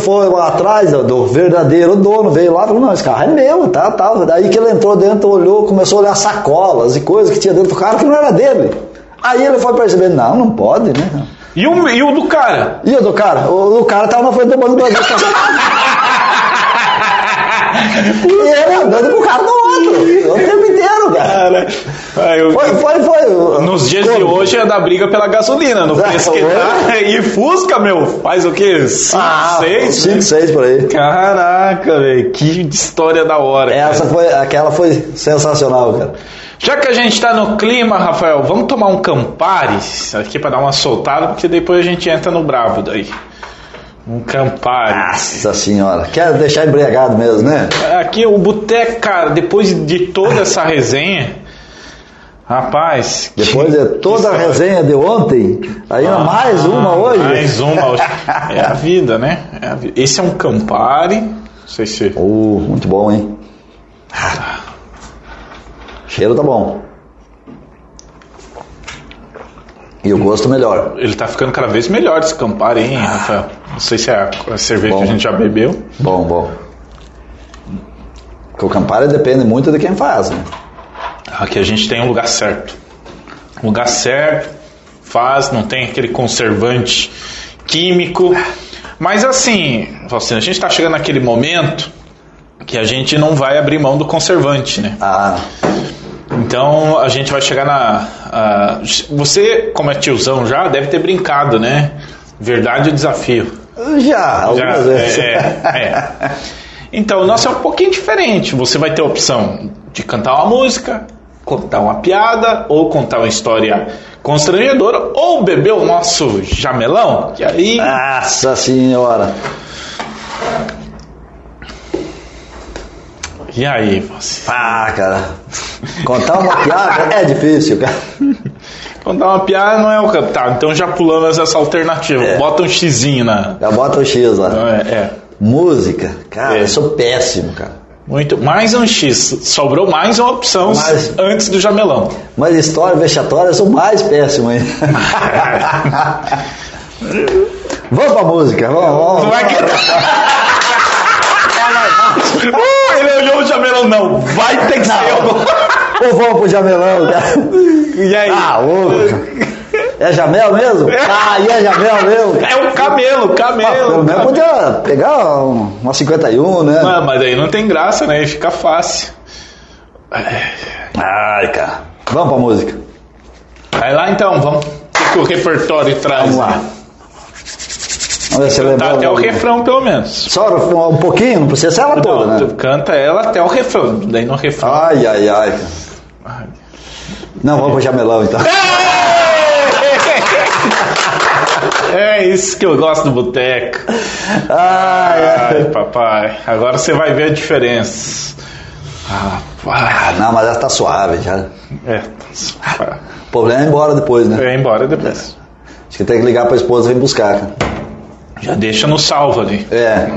foi lá atrás do verdadeiro dono, veio lá e falou, não, esse carro é meu, tá, tá. Daí que ele entrou dentro, olhou, começou a olhar sacolas e coisas que tinha dentro do carro que não era dele. Aí ele foi percebendo, não, não pode, né? E o, e o do cara? E o do cara? O do cara tava na frente do banco do Brasil. e ele andando com o carro do outro. O tempo inteiro, cara. Aí eu- Foi, foi, foi. Nos dias de Como? hoje é da briga pela gasolina. No Ah, preço que tá. E Fusca, meu, faz o quê? 5, Ah, 6? 5, 6 por aí. Caraca, velho, que história da hora. cara. Essa foi, aquela foi sensacional, cara. Já que a gente tá no clima, Rafael, vamos tomar um Campari aqui pra dar uma soltada, porque depois a gente entra no bravo daí. Um Campari. Nossa senhora. Quer deixar embriagado mesmo, né? Aqui o Boteco, cara, depois de toda essa resenha, rapaz. que- Depois de toda a que resenha de ontem, ainda mais uma hoje. Ah, Mais uma hoje. É a vida, né? É a vida. Esse é um Campari. Não sei se. Uh, muito bom, hein? Cheiro tá bom. E o gosto melhor. Ele tá ficando cada vez melhor esse Campari, hein, Rafael? Não sei se é a cerveja Bom. que a gente já bebeu. Bom, bom. Porque o Campari depende muito de quem faz, né? Aqui a gente tem um lugar certo. Lugar certo, faz, não tem aquele conservante químico. Mas assim, Faustino, a gente está chegando naquele momento que a gente não vai abrir mão do conservante, né? Ah, Então a gente vai chegar na. a- você, como é tiozão já, deve ter brincado, né? Verdade ou desafio? Já, algumas Já, vezes. é, é. Então, o nosso é um pouquinho diferente. Você vai ter a opção de cantar uma música, contar uma piada, ou contar uma história constrangedora, ou beber o nosso jamelão, que aí. Nossa senhora. E aí, você? Ah, cara. Contar uma piada é difícil, cara. Contar uma piada não é o cantar, então já pulamos essa alternativa. É. Bota um xizinho na. Já bota o X lá. É, é. Música, cara, É. eu sou péssimo, cara. Muito. Mais um X. Sobrou mais uma opção Mais. antes do jamelão. Mas história vexatória eu sou mais péssimo ainda. vamos pra música, vamos, vamos. Não vai que... Uh, ele olhou o jamelão, não. Vai ter que ser eu. Ou vamos pro jamelão, cara. E aí? Ah, louco. É jamel mesmo? Ah, e é jamel mesmo? É o camelo, Ah, camelo. pelo menos podia pegar um, uma 51, né? Ah, mas aí não tem graça, né? Fica fácil. Ai, cara. Vamos pra música. Vai lá então, vamos. O que, o repertório traz? Vamos lá. né? Vamos ver se lembra. até o refrão, pelo menos. Só um, pouquinho, não precisa ser ela toda, Não, tu né? canta ela até o refrão. Daí no refrão. Ai, ai, ai. cara. Não, vamos pro jamelão então. É isso que eu gosto do boteco. Ai, Ai, ai. papai. Agora você vai ver a diferença. Ah. Não, mas ela tá suave já. É. O problema é ir embora depois, né? É embora depois. Acho que tem que ligar pra esposa e vir buscar, cara. Já deixa no salvo ali. É.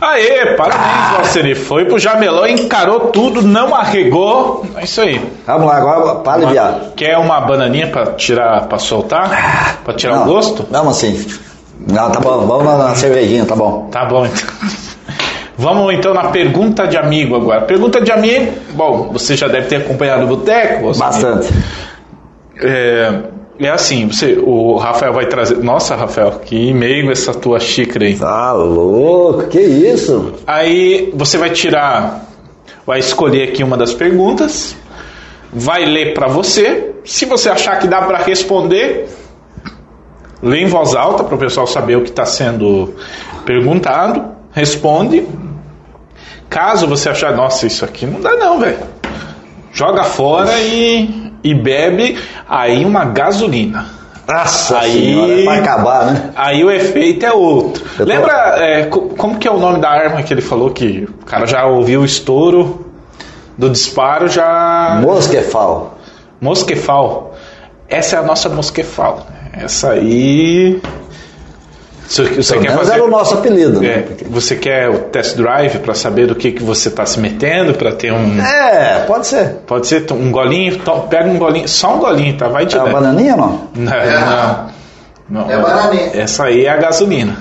Aê, parabéns, Valceri. Foi pro jamelão, encarou tudo, não arregou. É isso aí. Vamos lá, agora para aliviar. Quer uma bananinha pra tirar, pra soltar? Pra tirar Não, o gosto? Vamos assim. Não, tá bom, vamos na, na cervejinha, tá bom. Tá bom, então. Vamos então na pergunta de amigo agora. Pergunta de amigo. Bom, você já deve ter acompanhado o Boteco. Bastante. É, é assim, você, o Rafael vai trazer. Nossa, Rafael, que meio essa tua xícara aí. Tá louco, que isso? Aí você vai tirar, vai escolher aqui uma das perguntas, vai ler para você. Se você achar que dá para responder, lê em voz alta para o pessoal saber o que está sendo perguntado. Responde. Caso você achar, nossa, isso aqui não dá não, velho. Joga fora e, e bebe aí uma gasolina. Nossa Aí- senhora, pra acabar, né? Aí o efeito é outro. Tô- Lembra é, co- como que é o nome da arma que ele falou que o cara já ouviu o estouro do disparo já Mosquefal. mosquefal. Essa é a nossa mosquefal. Essa aí você, você Pelo quer fazer era o nosso apelido, é, né? você quer o test drive para saber do que que você está se metendo para ter um É, pode ser. pode ser um golinho, to- pega um golinho, só um golinho, tá? Vai de É a bananinha ou não? Não, É. não. não. É bananinha. Essa aí é a gasolina.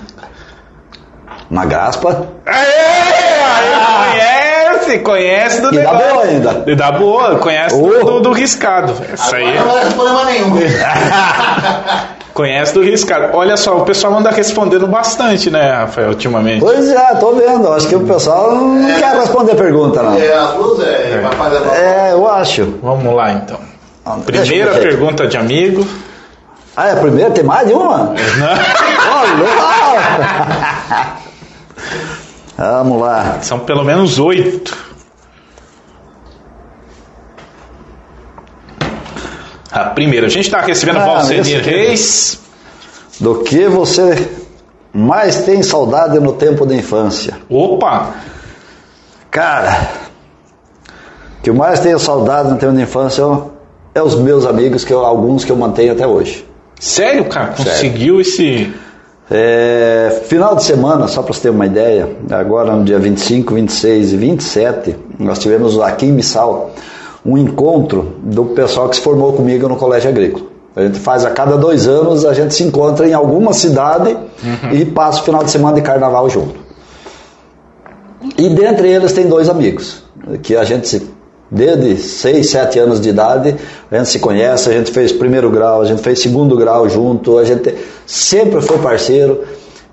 Uma gaspa. Aê! Aí conhece, conhece do E dá negócio. boa ainda. E dá boa, conhece Oh. do, do riscado. Essa aí. Não vai ter problema nenhum. Conhece do riscado. Olha só, o pessoal anda respondendo bastante, né, Rafael, ultimamente. Pois é, tô vendo. Acho que o pessoal não quer responder pergunta, não. É, as duas é, vai fazer a É, eu acho. Vamos lá, então. Ah, Primeira pergunta de amigo. Ah, é a primeira? Tem mais de uma? Olha! Vamos lá. São pelo menos oito. A primeira, a gente está recebendo Ah. Reis. Do que você mais tem saudade no tempo da infância? Opa! Cara, o que eu mais tenho saudade no tempo da infância é os meus amigos, que eu- alguns que eu mantenho até hoje. Sério, cara? Sério. Conseguiu esse. É, final de semana, só para você ter uma ideia, agora no dia 25, 26 e 27, nós tivemos aqui em Missal um encontro do pessoal que se formou comigo no Colégio Agrícola. A gente faz a cada dois anos, a gente se encontra em alguma cidade e passa o final de semana de carnaval junto. E dentre eles tem dois amigos, que a gente se, desde 6, 7 anos de idade, a gente se conhece, a gente fez primeiro grau, a gente fez segundo grau junto, a gente sempre foi parceiro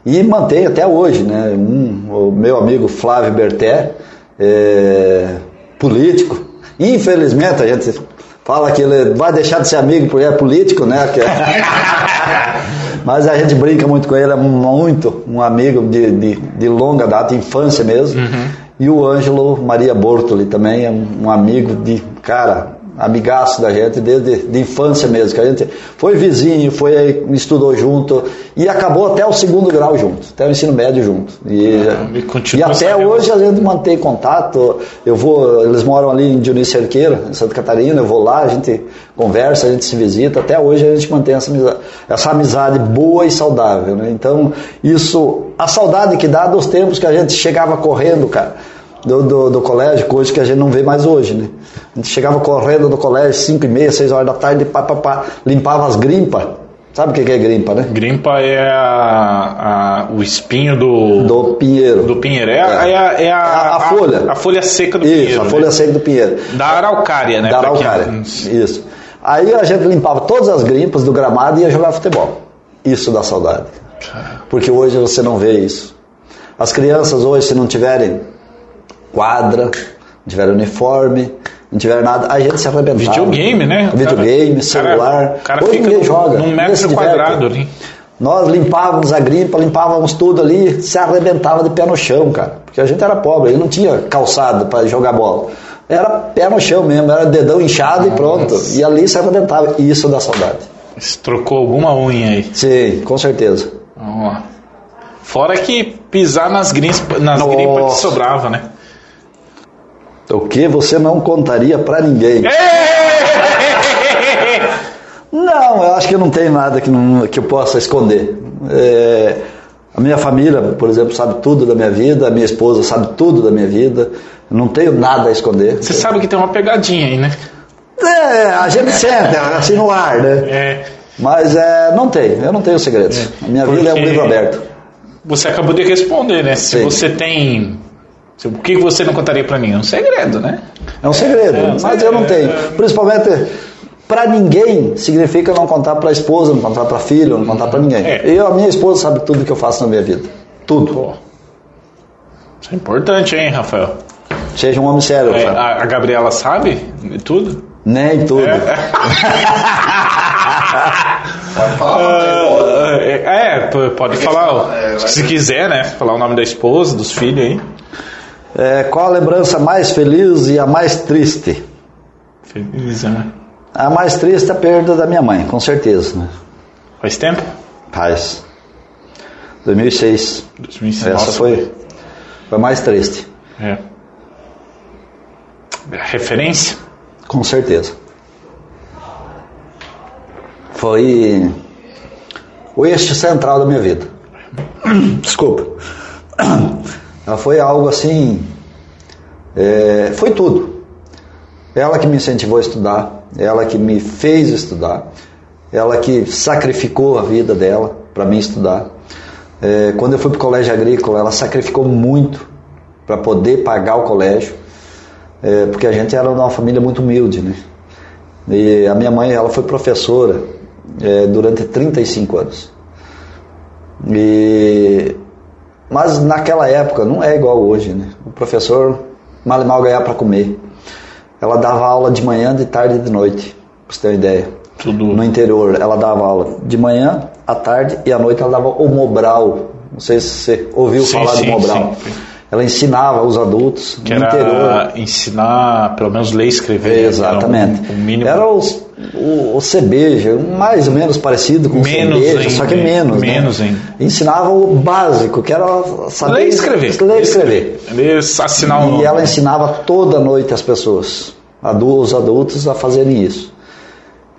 e mantém até hoje, né? Um, o meu amigo Flávio Berté, é, político, infelizmente a gente fala que ele vai deixar de ser amigo porque é político, né? É- Mas a gente brinca muito com ele, é muito um amigo de, de, de longa data, infância mesmo. E o Ângelo Maria Bortoli também é um amigo de, cara, amigaço da gente, desde de infância mesmo, que a gente foi vizinho, foi estudou junto e acabou até o segundo grau junto, até o ensino médio junto. E, continua e até hoje a gente mantém contato. Eu vou, eles moram ali em Dionísio Cerqueira, em Santa Catarina, eu vou lá, a gente conversa, a gente se visita, até hoje a gente mantém essa amizade, essa amizade boa e saudável, né? Então, isso, a saudade que dá dos tempos que a gente chegava correndo, cara, do, do, do colégio, coisa que a gente não vê mais hoje, né? A gente chegava correndo do colégio, 5 e meia, 6 horas da tarde, pá, pá, pá, limpava as grimpas. Sabe o que é grimpa, né? Grimpa é a, a- o espinho do, do, Do pinheiro. pinheiro. É, a, é, a, é a- A- a folha. A, folha seca do Isso, pinheiro. a né? folha seca do pinheiro. Da araucária, né? da quem- araucária. Isso. Aí a gente limpava todas as grimpas do gramado e ia jogar futebol. Isso dá saudade. Porque hoje você não vê isso. As crianças hoje, se não tiverem quadra, não tiverem uniforme, não tiverem nada, a gente se arrebentava. Videogame, né? O Videogame, celular. O cara fica num- joga. num metro quadrado ali. Nós limpávamos a grimpa, limpávamos tudo ali, se arrebentava de pé no chão, cara. Porque a gente era pobre, aí não tinha calçado para jogar bola. Era pé no chão mesmo, era dedão inchado e pronto. E ali se arrebentava. E isso dá saudade. Você trocou alguma unha aí. Sim, com certeza. Fora que pisar nas, grimpas, nas Nossa. grimpas que sobrava, né? O que você não contaria para ninguém? Não, eu acho que não tem nada que, não- que eu possa esconder. É, a minha família, por exemplo, sabe tudo da minha vida, a minha esposa sabe tudo da minha vida. Não tenho nada a esconder. Você sabe que tem uma pegadinha aí, né? É, a gente sente, assim no ar, né? É, Mas é, não tem, eu não tenho segredos. A minha vida é um Porque- livro aberto. você acabou de responder, né? Se Sim. você tem. Se- O que você não contaria pra ninguém? É um segredo, né? É um segredo, É, mas eu não é, tenho. Principalmente para ninguém significa não contar para a esposa, não contar para filho, não contar para ninguém. É. Eu, a minha esposa sabe tudo que eu faço na minha vida. Tudo. Pô. Isso é importante, hein, Rafael? Seja um homem sério, É, Rafael. a, a Gabriela sabe de tudo? Nem tudo. Pode falar. Ah, é, é, pode falar, É, se quiser, né? Falar o nome da esposa, dos filhos aí. É, qual a lembrança mais feliz e a mais triste? Feliz, né? A mais triste é a perda da minha mãe, com certeza. Né? Faz tempo? Faz. 2006. 2006. Essa foi, foi a mais triste. É. Referência? Com certeza. Foi o eixo central da minha vida. Desculpa. Foi algo assim. é, foi tudo. Ela que me incentivou a estudar, ela que me fez estudar, ela que sacrificou a vida dela para mim estudar. É, quando eu fui para o colégio agrícola, ela sacrificou muito para poder pagar o colégio, é, porque a gente era uma família muito humilde, né? E a minha mãe, ela foi professora é, durante 35 anos. E, mas naquela época não é igual hoje, né? O professor mal e mal ganhar para comer. Ela dava aula de manhã, de tarde e de noite, pra você ter uma ideia. Tudo. No interior, ela dava aula de manhã, à tarde e à noite ela dava o Mobral. Não sei se você ouviu Sim, falar sim, do Mobral. sim. Ela ensinava os adultos Que no era interior. ensinar, pelo menos, ler e escrever. Exatamente. Era um, um mínimo. Era os- o, o CBJ, mais ou menos parecido com Menos o CBJ, só que menos. né? menos ainda. Ensinava o básico, que era saber Ler e escrever. Ler e escrever. Ler, assinar um E nome. ela ensinava toda noite as pessoas, os adultos, a fazerem isso.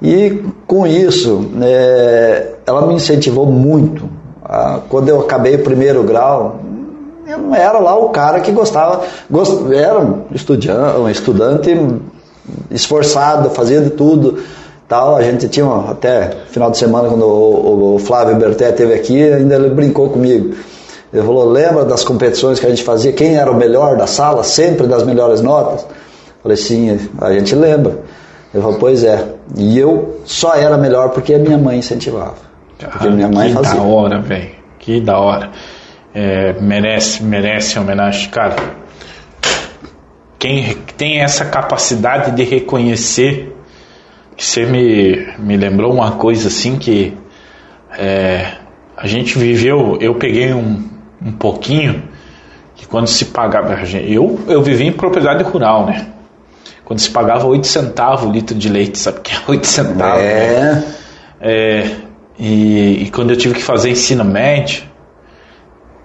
E com isso, é, ela me incentivou muito. Ah, Quando eu acabei o primeiro grau, eu não era lá o cara que gostava, gost, era um estudante, um estudante esforçado, fazia de tudo. Tal. A gente tinha até final de semana, quando o, o Flávio Berté esteve aqui, ainda ele brincou comigo. Ele falou: lembra das competições que a gente fazia? Quem era o melhor da sala, sempre das melhores notas? Eu falei: sim, a gente lembra. Ele falou: pois é. E eu só era melhor porque a minha mãe incentivava. Porque Ah, minha mãe que fazia. da hora, velho. Que da hora. É, merece, merece homenagem. Cara, quem tem essa capacidade de reconhecer, que você me, me lembrou uma coisa assim que é, a gente viveu, eu peguei um, um pouquinho, que quando se pagava, eu, eu vivi em propriedade rural, né? Quando se pagava 8 centavos o litro de leite, sabe o que é 8 centavos? né? É, É, e, e quando eu tive que fazer ensino médio,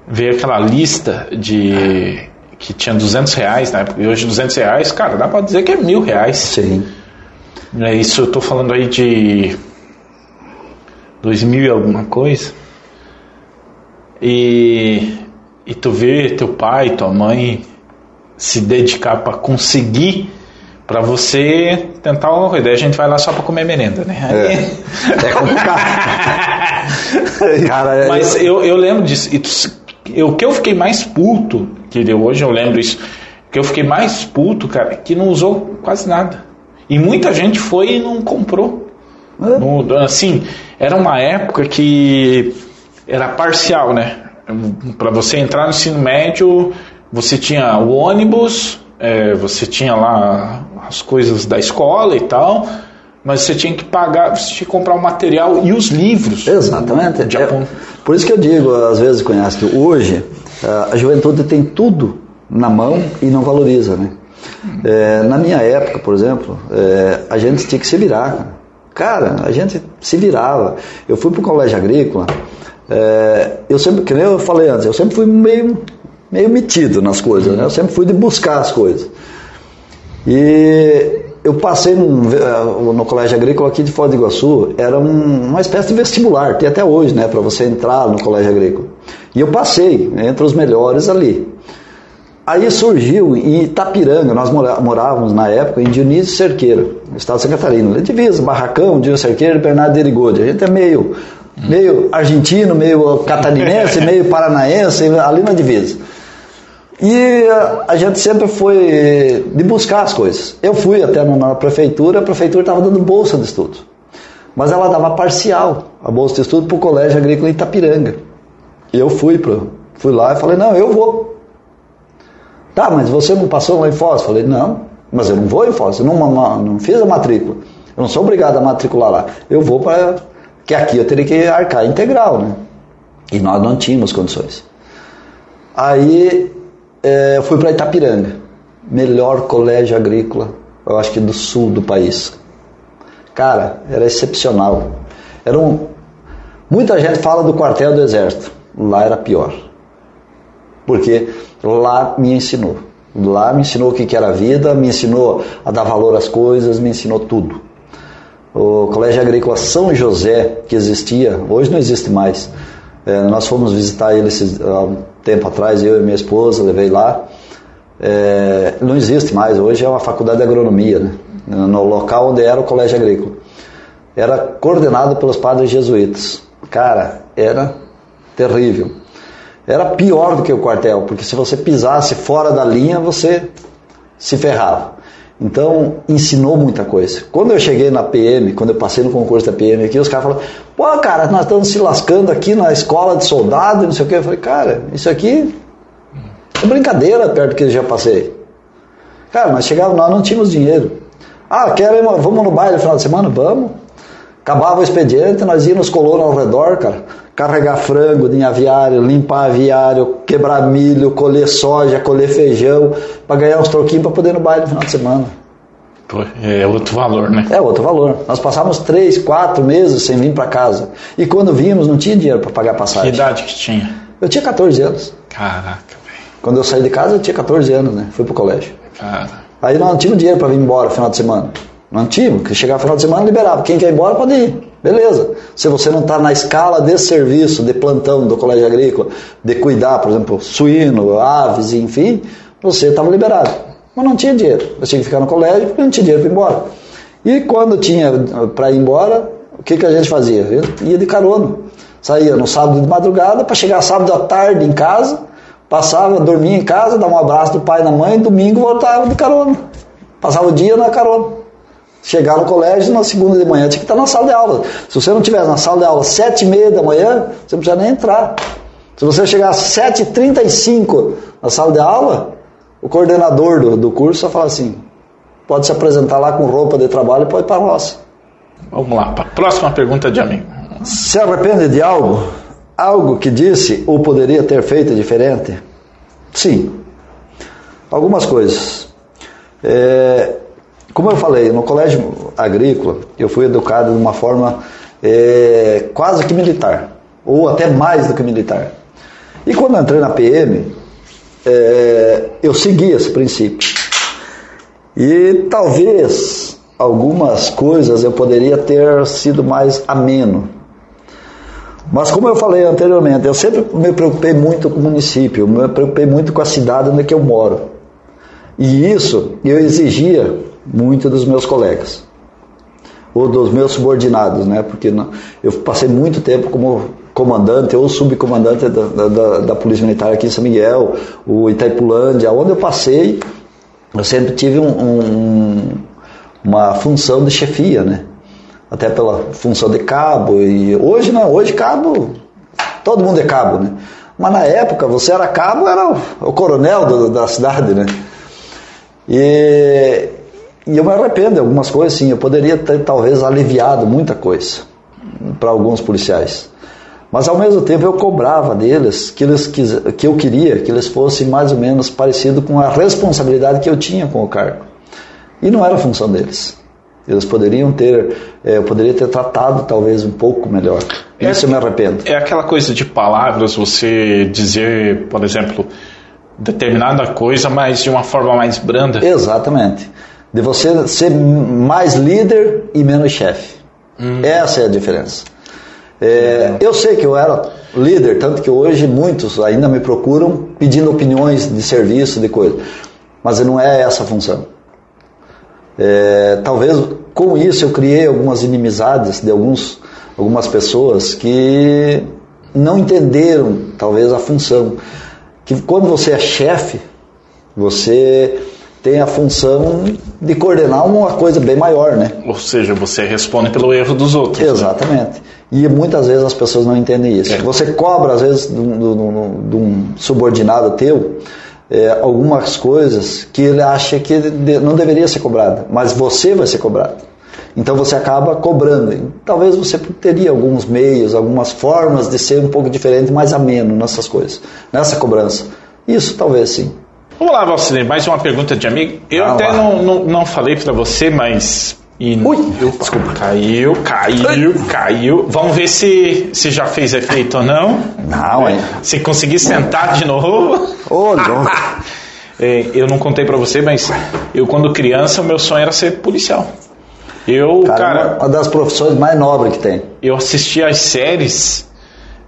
veio aquela lista de que tinha 200 reais na época, e hoje 200 reais, cara, dá pra dizer que é mil reais. sim. É isso, eu tô falando aí de 2000 e alguma coisa. E, e tu vê teu pai, tua mãe se dedicar para conseguir para você tentar uma coisa. Daí a gente vai lá só para comer merenda, né? Aí- É complicado. Cara, é- Mas eu, eu lembro disso. E O que eu fiquei mais puto, que hoje eu lembro isso, que eu fiquei mais puto, cara, que não usou quase nada. E muita gente foi e não comprou. É. No- assim, era uma época que era parcial, né? Para você entrar no ensino médio, você tinha o ônibus, é, você tinha lá as coisas da escola e tal, mas você tinha que pagar, você tinha que comprar o material e os livros. Exatamente. De É, por isso que eu digo, às vezes, conhece que hoje ah, a juventude tem tudo na mão e não valoriza, né? É, na minha época, por exemplo, é, a gente tinha que se virar. Cara, Cara, a gente se virava. Eu fui para o colégio agrícola, é, eu sempre, que nem eu falei antes, eu sempre fui meio, meio metido nas coisas, né? Eu sempre fui de buscar as coisas. E eu passei num, eh, no colégio agrícola aqui de Foz do Iguaçu, era um- uma espécie de vestibular, tem até hoje, né, para você entrar no colégio agrícola. E eu passei entre os melhores ali. Aí surgiu em Itapiranga, nós morávamos na época em Dionísio Cerqueira, no estado de Santa Catarina. Divisa, Barracão, Dionísio Cerqueira e Bernardo Derigode. A gente é meio, meio argentino, meio catarinense, meio paranaense, ali na divisa. E a, a gente sempre foi de buscar as coisas. Eu fui até na, na prefeitura, a prefeitura estava dando bolsa de estudo. Mas ela dava parcial a bolsa de estudo para o Colégio Agrícola Itapiranga. E eu fui, pro, fui lá e falei, não, eu vou. Tá, mas você não passou lá em Foz? Falei, não, mas eu não vou em Foz, eu não, não, não fiz a matrícula. Eu não sou obrigado a matricular lá. Eu vou para. que aqui eu teria que arcar integral, né? E nós não tínhamos condições. Aí eh, eu fui para Itapiranga, melhor colégio agrícola, eu acho que do sul do país. Cara, era excepcional. Era um, muita gente fala do quartel do exército, lá era pior. Porque lá me ensinou. Lá me ensinou o que era a vida, me ensinou a dar valor às coisas, me ensinou tudo. O Colégio Agrícola São José, que existia, hoje não existe mais. É, nós fomos visitar ele um tempo atrás, eu e minha esposa, levei lá. É, não existe mais, hoje é uma faculdade de agronomia, né? no local onde era o Colégio Agrícola. Era coordenado pelos padres jesuítas. Cara, era terrível. Era pior do que o quartel, porque se você pisasse fora da linha, você se ferrava. Então, ensinou muita coisa. Quando eu cheguei na PM, quando eu passei no concurso da PM aqui, os caras falaram, pô, cara, nós estamos se lascando aqui na escola de soldado, não sei o quê. Eu falei, cara, isso aqui é brincadeira perto do que eu já passei. Cara, nós chegávamos, nós não tínhamos dinheiro. Ah, quero ir, vamos no baile no final de semana? Vamos. Acabava o expediente, nós íamos colonos ao redor, cara. Carregar frango de aviário, limpar aviário, quebrar milho, colher soja, colher feijão, para ganhar uns troquinhos para poder ir no baile no final de semana. É outro valor, né? É outro valor. Nós passávamos três, quatro meses sem vir para casa. E quando vínhamos, não tinha dinheiro para pagar passagem. Que idade que tinha? Eu tinha 14 anos. Caraca, velho. Quando eu saí de casa, eu tinha 14 anos, né? Fui pro colégio. Cara. Aí nós não tínhamos dinheiro para vir embora no final de semana. Não tínhamos, porque chegava no final de semana liberava. Quem quer ir embora pode ir. Beleza. Se você não está na escala de serviço, de plantão do colégio agrícola, de cuidar, por exemplo, suíno, aves, enfim, você estava liberado. Mas não tinha dinheiro. Eu tinha que ficar no colégio porque não tinha dinheiro para ir embora. E quando tinha para ir embora, o que, que a gente fazia? Eu ia de carona. Saía no sábado de madrugada para chegar sábado à tarde em casa, passava, dormia em casa, dava um abraço do pai e da mãe, domingo voltava de carona. Passava o dia na carona. Chegar no colégio na segunda de manhã tinha que estar na sala de aula. Se você não estiver na sala de aula às sete e meia da manhã, você não precisa nem entrar. Se você chegar às sete e trinta e cinco na sala de aula, o coordenador do, do curso só fala assim, pode se apresentar lá com roupa de trabalho e pode ir para a roça. Vamos lá, para a próxima pergunta de amigo. Se arrepende de algo? Algo que disse ou poderia ter feito diferente? Sim. Algumas coisas. É, como eu falei, no colégio agrícola, eu fui educado de uma forma é, quase que militar, ou até mais do que militar. E quando entrei na PM, é, eu segui esse princípio. E talvez algumas coisas eu poderia ter sido mais ameno. Mas como eu falei anteriormente, eu sempre me preocupei muito com o município, me preocupei muito com a cidade onde eu moro. E isso eu exigia muito dos meus colegas ou dos meus subordinados, né? Porque eu passei muito tempo como comandante ou subcomandante da, da, da, Polícia Militar aqui em São Miguel, o Itaipulândia, onde eu passei, eu sempre tive um, um, uma função de chefia, né? Até pela função de cabo e hoje não, hoje cabo, todo mundo é cabo, né? Mas na época você era cabo, era o, o coronel do, da cidade, né? E e eu me arrependo de algumas coisas, sim. Eu poderia ter talvez aliviado muita coisa para alguns policiais. Mas ao mesmo tempo eu cobrava deles que, eles, que eu queria que eles fossem mais ou menos parecidos com a responsabilidade que eu tinha com o cargo. E não era função deles. Eles poderiam ter, é, eu poderia ter tratado talvez um pouco melhor. É Isso eu me arrependo. É aquela coisa de palavras, você dizer, por exemplo, determinada coisa, mas de uma forma mais branda. Exatamente de você ser mais líder e menos chefe. Hum. Essa é a diferença. É, eu sei que eu era líder, tanto que hoje muitos ainda me procuram pedindo opiniões de serviço, de coisa. Mas não é essa a função. É, talvez com isso eu criei algumas inimizades de alguns, algumas pessoas que não entenderam talvez a função. Que quando você é chefe, você tem a função de coordenar uma coisa bem maior, né? Ou seja, você responde pelo erro dos outros. Né? Exatamente. Né? E muitas vezes as pessoas não entendem isso. É. Você cobra, às vezes, de um, de um subordinado teu é, algumas coisas que ele acha que não deveria ser cobrada, mas você vai ser cobrado. Então você acaba cobrando. Talvez você teria alguns meios, algumas formas de ser um pouco diferente, mais ameno nessas coisas, nessa cobrança. Isso talvez sim. Vamos lá, Valcine, mais uma pergunta de amigo. Eu Vamos até não, não, não, falei para você, mas. E, Ui, eu, desculpa. Caiu, caiu, caiu. Vamos ver se, se já fez efeito ou não. Não, é. Se conseguir sentar de novo. Ô, oh, louco. é, eu não contei para você, mas eu, quando criança, o meu sonho era ser policial. Eu, cara, cara uma das profissões mais nobres que tem. Eu assistia as séries.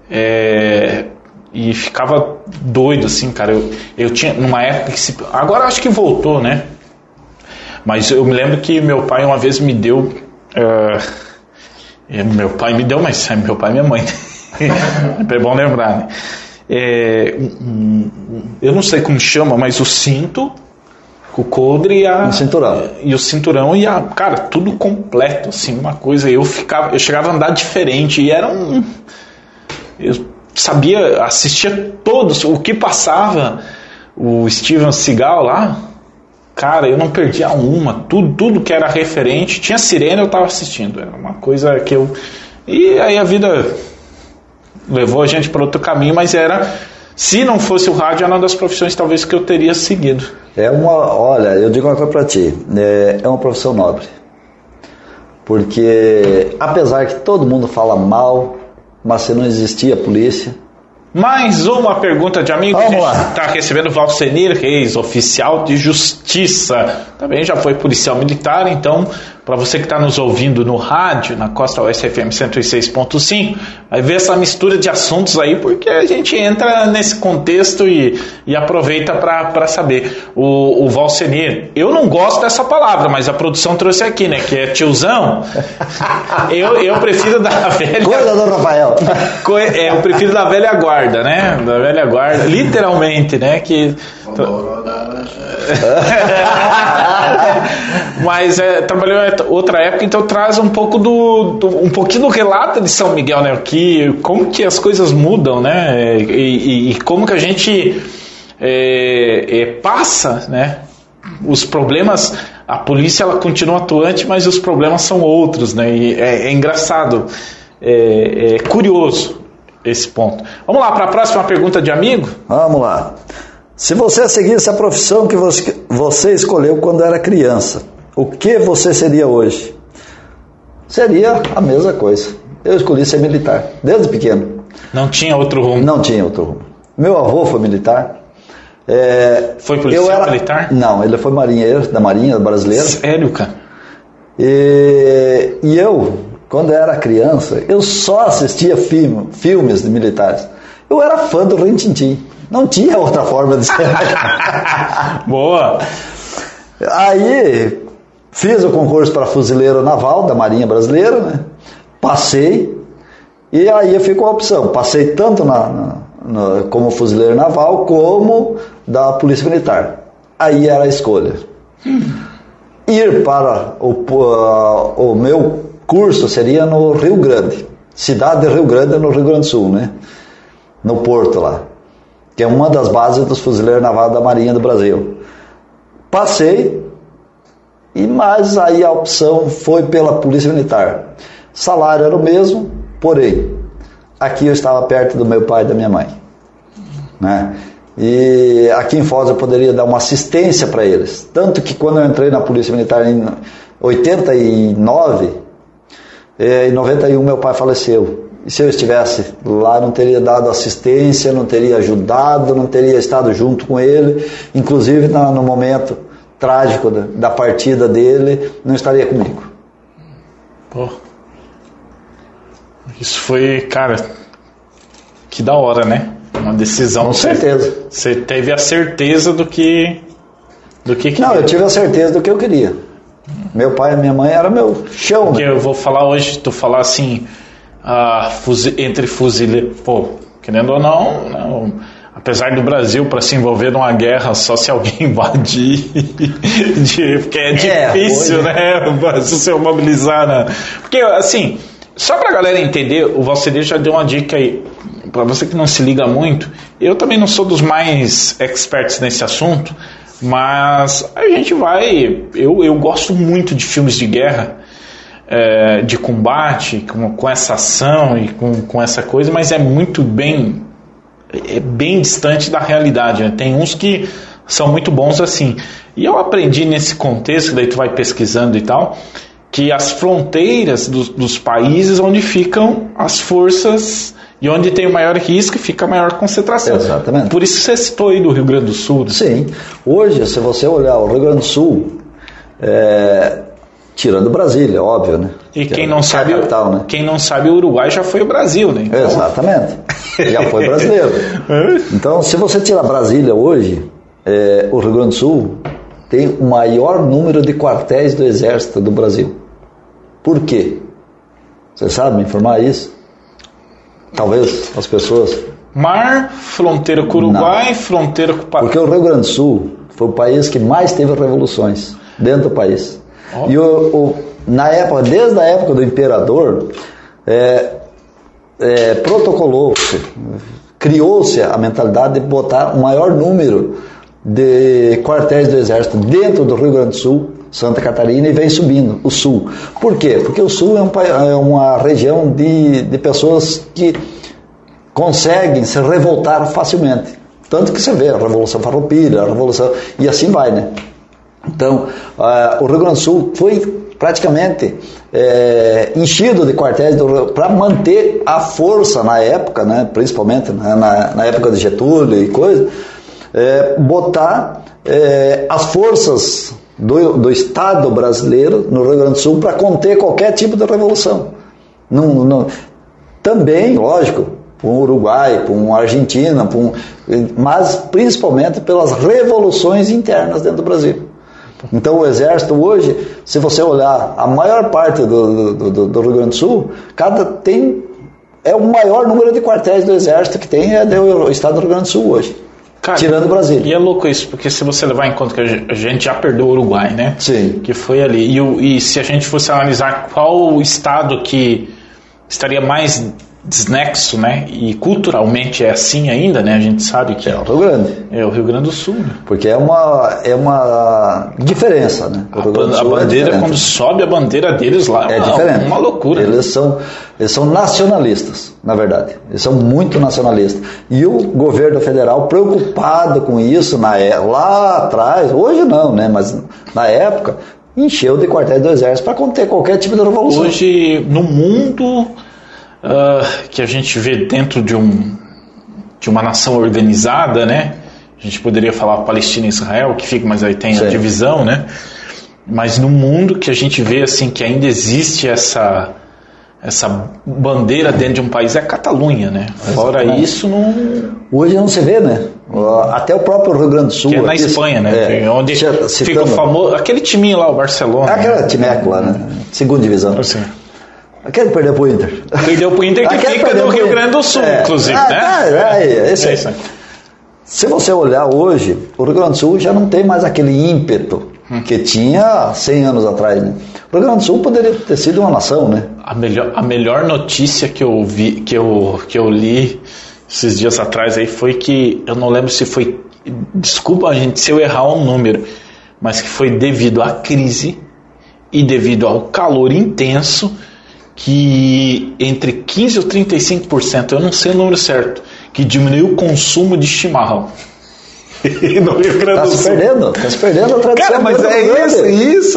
É, e ficava doido, assim, cara. Eu, eu tinha, numa época que se. Agora acho que voltou, né? Mas eu me lembro que meu pai uma vez me deu. Uh, meu pai me deu, mas é meu pai e minha mãe. é bom lembrar, né? É, um, um, eu não sei como chama, mas o cinto o coldre e a. O cinturão. E o cinturão e a. Cara, tudo completo, assim, uma coisa. Eu ficava. Eu chegava a andar diferente e era um. Eu sabia, assistia todos, o que passava o Steven Seagal lá. Cara, eu não perdia uma, tudo, tudo que era referente, tinha sirene eu tava assistindo, era uma coisa que eu. E aí a vida levou a gente para outro caminho, mas era se não fosse o rádio, era uma das profissões talvez que eu teria seguido. É uma, olha, eu digo uma coisa para ti, é, é uma profissão nobre. Porque apesar que todo mundo fala mal, mas se não existia polícia, mais uma pergunta de amigo Vamos que a lá. gente está recebendo Valcenir Reis, oficial de justiça. Também já foi policial militar, então, para você que está nos ouvindo no rádio, na Costa Oeste FM 106.5, vai ver essa mistura de assuntos aí, porque a gente entra nesse contexto e, e aproveita para saber. O, o Valcenir, eu não gosto dessa palavra, mas a produção trouxe aqui, né? Que é tiozão. Eu, eu prefiro da velha. Coisa do Rafael. Co- É, eu prefiro da velha guarda, né? Da velha guarda, literalmente, né? Que mas é, trabalhou outra época, então traz um pouco do, do- um pouquinho do relato de São Miguel, né? Que como que as coisas mudam, né? E, e- e como que a gente é, é, passa, né? Os problemas, a polícia ela continua atuante, mas os problemas são outros, né? E é, é engraçado, é, é curioso esse ponto. Vamos lá para a próxima pergunta de amigo. Vamos lá. Se você seguisse a profissão que você, escolheu quando era criança, o que você seria hoje? Seria a mesma coisa. Eu escolhi ser militar, desde pequeno. Não tinha outro rumo. Não tinha outro rumo. Meu avô foi militar. É, Foi policial eu era- militar? Não, ele foi marinheiro da Marinha Brasileira. Sério, cara? E, e eu, quando era criança, eu só assistia filme, filmes de militares. Eu era fã do Rintintim. Não tinha outra forma de ser. Boa. Aí fiz o concurso para fuzileiro naval da Marinha Brasileira, né? Passei e aí eu fico a opção. Passei tanto na, na- como fuzileiro naval como da Polícia Militar. Aí era a escolha. Ir para o, po- o meu curso seria no Rio Grande, cidade de Rio Grande, no Rio Grande do Sul, né? No porto lá, que é uma das bases dos fuzileiros navais da Marinha do Brasil. Passei, e mais aí a opção foi pela Polícia Militar. Salário era o mesmo, porém, aqui eu estava perto do meu pai e da minha mãe. Né? E aqui em Foz eu poderia dar uma assistência para eles. Tanto que quando eu entrei na Polícia Militar em 89, eh, em 91 meu pai faleceu. E se eu estivesse lá, não teria dado assistência, não teria ajudado, não teria estado junto com ele. Inclusive no momento trágico da, da partida dele, não estaria comigo. Pô. Isso foi, cara, que da hora, né? Uma decisão. Com certeza. Você teve a certeza do que. Do que, que Não, eu tive a certeza do que eu queria. Meu pai e minha mãe era meu chão. Porque Né? eu vou falar hoje, tu falar assim, ah, fuzi- entre fuzileiros, pô, querendo ou não, não, apesar do Brasil para se envolver numa guerra só se alguém invadir, porque é É, difícil, hoje- né, se mobilizar, né? porque assim, só pra galera entender, o Valceder já deu uma dica aí, para você que não se liga muito, eu também não sou dos mais experts nesse assunto, mas a gente vai, eu, eu gosto muito de filmes de guerra, é, de combate, com, com essa ação e com, com essa coisa, mas é muito bem é bem distante da realidade. né? Tem uns que são muito bons assim. E eu aprendi nesse contexto, daí tu vai pesquisando e tal, que as fronteiras dos, dos países onde ficam as forças e onde tem o maior risco fica a maior concentração. Exatamente. Por isso você citou aí do Rio Grande do Sul. né? Sim. Hoje, se você olhar o Rio Grande do Sul, é, tirando Brasília, óbvio, né? E Que quem é não sabe, capital, né? quem não sabe, o Uruguai já foi o Brasil, né? Então- Exatamente. Já foi brasileiro. Então, se você tirar Brasília hoje, é, o Rio Grande do Sul tem o maior número de quartéis do Exército do Brasil. Por quê? Você sabe me informar isso? Talvez as pessoas. Mar, fronteira com o Uruguai, fronteira com o Pa- Porque o Rio Grande do Sul Foi o país que mais teve revoluções dentro do país. Ó. E o, o- na época, desde a época do imperador, é, é, protocolou-se, criou-se a mentalidade de botar o maior número de quartéis do exército dentro do Rio Grande do Sul, Santa Catarina e vem subindo o sul. Por quê? Porque o sul é, um é uma região de, de pessoas que conseguem se revoltar facilmente. Tanto que você vê a Revolução Farroupilha, a Revolução... e assim vai, né? Então, o Rio Grande do Sul foi praticamente eh, enchido de quartéis para manter a força na época, né, principalmente né, na, na época de Getúlio e coisa, eh, botar eh, as forças do, do Estado brasileiro no Rio Grande do Sul para conter qualquer tipo de revolução. Também, lógico, para um Uruguai, para uma Argentina, para um, mas principalmente pelas revoluções internas dentro do Brasil. Então o exército hoje, se você olhar a maior parte do, do, do- do Rio Grande do Sul, cada tem é o maior número de quartéis do exército que tem é do estado do Rio Grande do Sul hoje, Cara, tirando Brasília. E é louco isso, porque se você levar em conta que a gen- a gente já perdeu o Uruguai, né? Sim. Que foi ali. E, o- e se a gente fosse analisar qual o estado que estaria mais desnexo, né? E culturalmente é assim ainda, né? A gente sabe que É o Rio Grande, é o Rio Grande do Sul. Né? porque é uma é uma diferença, né? A, ban- a é bandeira, diferente. quando sobe a bandeira deles lá, É uma, diferente. uma loucura. Eles são, eles são nacionalistas, na verdade. Eles são muito nacionalistas. E o governo federal preocupado com isso na, é- lá atrás, hoje não, né? Mas na época, encheu de quartéis do exército para conter qualquer tipo de revolução. Hoje, no mundo ah, que a gente vê dentro de, um, de uma nação organizada, né? A gente poderia falar Palestina e Israel, que fica, mas aí tem a Sim. divisão, né? Mas no mundo que a gente vê assim que ainda existe essa essa bandeira dentro de um país é a Catalunha, né? Fora Exatamente. isso, não Hoje não se vê, né? Até o próprio Rio Grande do Sul. que é na aqui, Espanha, né? é, Onde citando- fica o famoso aquele timinho lá, o Barcelona. É aquela Timeco lá, né? Segunda divisão. Assim, Aquele perdeu pro Inter. perdeu pro Inter que Aquele fica no Rio. Grande do Sul, É. inclusive, Ah, né? tá, é, é aí. isso aí. Se você olhar hoje, o Rio Grande do Sul já não tem mais aquele ímpeto que tinha 100 anos atrás. Né? O Rio Grande do Sul poderia ter sido uma nação, né? A melhor, a melhor notícia que eu vi, que eu, que eu li esses dias atrás aí foi que eu não lembro se foi, desculpa a gente se eu errar um número, mas que foi devido à crise e devido ao calor intenso que entre 15 ou 35%, eu não sei o número certo, que diminuiu o consumo de chimarrão. no Rio Grande Tá se Sul. perdendo, tá se perdendo a tradição. Cara, mas é Grande. isso,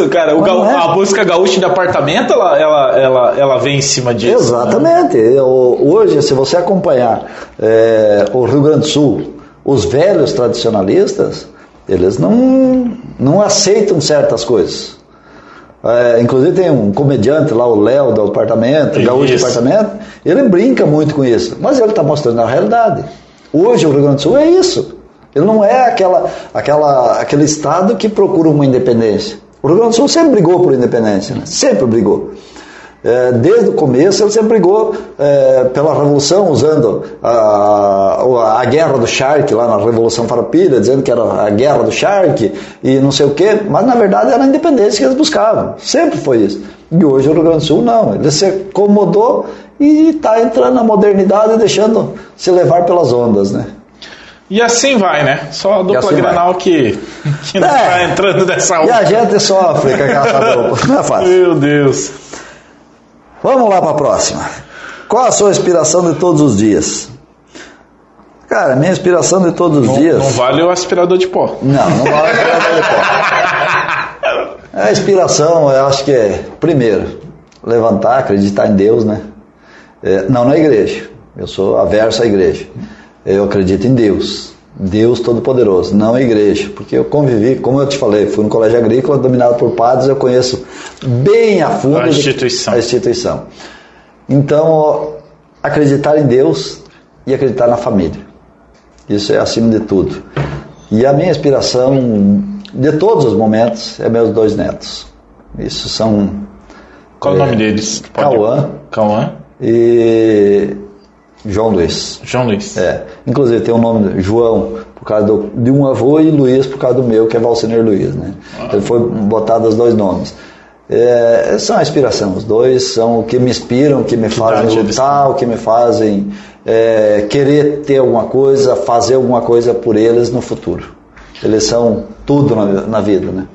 isso, cara. Gaú- é. A música gaúcha de apartamento, ela, ela, ela, ela vem em cima disso. né? Exatamente. Eu- hoje, se você acompanhar é, o Rio Grande do Sul, os velhos tradicionalistas, eles não, não aceitam certas coisas. É, inclusive tem um comediante lá, o Léo do apartamento, gaúcho do apartamento, ele brinca muito com isso, mas ele está mostrando a realidade. Hoje o Rio Grande do Sul é isso. Ele não é aquela, aquela, aquele estado que procura uma independência. O Rio Grande do Sul sempre brigou por independência, né? sempre brigou. É, desde o começo ele sempre brigou é, pela revolução, usando a, a guerra do Shark lá na Revolução Farroupilha, dizendo que era a guerra do Shark e não sei o quê, mas na verdade era a independência que eles buscavam. Sempre foi isso. E hoje o Rio Grande do Sul não, ele se acomodou e está entrando na modernidade e deixando se levar pelas ondas, né? E assim vai, né? Só a dupla assim. Granal que, que não É. tá entrando nessa E onda. a gente sofre com aquela roupa. Não é fácil. Meu Deus. Vamos lá para a próxima. Qual a sua inspiração de todos os dias? Cara, minha inspiração de todos os Não, dias. não vale o aspirador de pó. Não, não vale a pena A inspiração, eu acho que é, primeiro, levantar, acreditar em Deus, né? É, não na igreja. Eu sou averso à igreja. Eu acredito em Deus. Deus Todo-Poderoso, não a igreja. Porque eu convivi, como eu te falei, fui no colégio agrícola dominado por padres, eu conheço bem a fundo A instituição. a instituição. Então, acreditar em Deus e acreditar na família. Isso é acima de tudo. E a minha inspiração de todos os momentos é meus dois netos. Isso são Qual o nome deles? Cauã. Cauã. e, João Luiz. João Luiz. É. Inclusive tem o nome de João por causa do, de um avô e Luiz por causa do meu, que é Valciner Luiz, né? Então foi botado os dois nomes. É, são a inspiração, os dois são o que me inspiram, o que me fazem lutar, o que me fazem é, querer ter alguma coisa, fazer alguma coisa por eles no futuro. Eles são tudo na, na vida, né?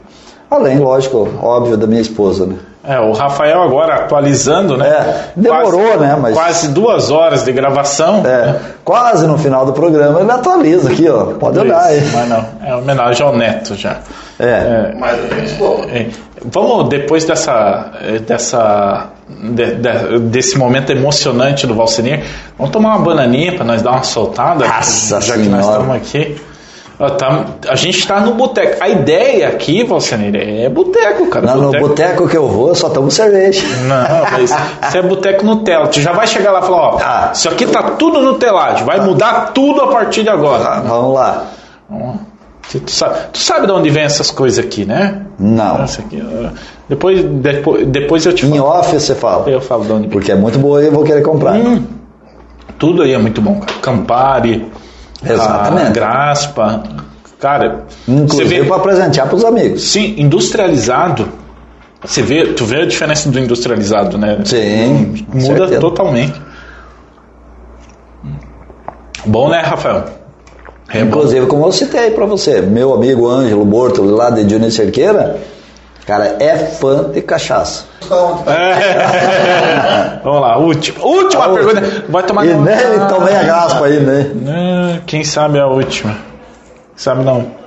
Além, lógico, óbvio, da minha esposa, né? É, o Rafael agora atualizando, né? É, demorou, Quase- né, mas- Quase duas horas de gravação. É, quase no final do programa ele atualiza aqui, ó. Pode olhar aí. Mas não, é homenagem ao Neto já. É. Mas a gente expor. É, Vamos, depois dessa, eh, dessa, de- de- desse momento emocionante do Valcinir, vamos tomar uma bananinha para nós dar uma soltada? Nossa já que nós Senhora. estamos aqui. Tá- a gente está no boteco. A ideia aqui, Valcinir, é boteco, cara. Lá no boteco que eu vou, só tomo cerveja. Não, mas isso é boteco Nutella. Tu já vai chegar lá e falar, ó, Ah. isso aqui tá tudo Nutelagem, vai mudar tudo a partir de agora. Ah, vamos lá. Tu, tu sabe, tu sabe de onde vem essas coisas aqui, né? Não. Aqui, depois, depois, depois eu te Em falo. off você fala. Eu falo de onde vem. Porque é muito boa e eu vou querer comprar. Hum, tudo aí é muito bom, cara. Campari, Exatamente. a Graspa. Cara, Inclusive para presentear para os amigos. sim, industrializado. Você vê, tu vê a diferença do industrializado, né? Sim, Muda certeza. totalmente. Bom, né, Rafael? É bom. Inclusive, como eu citei para você, meu amigo Ângelo Borto, lá de Júnior Cerqueira, cara, é fã de cachaça. É. Vamos lá, última. Última A pergunta. última. Vai tomar E nele tomei a graspa aí, né? Ah, Quem sabe a última? Sabe não.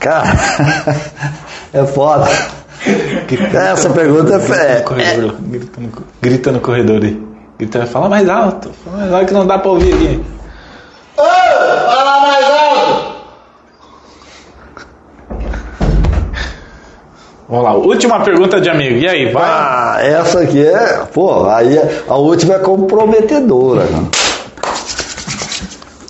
Cara, é foda. Essa pergunta é, Grita no é, corredor. Grita, no, grita no corredor aí. Grita, fala mais alto. Fala mais alto que não dá pra ouvir aqui. Fala mais alto! Vamos lá, última pergunta de amigo. E aí, vai? Ah, essa aqui é, pô, aí é- a última é comprometedora. né?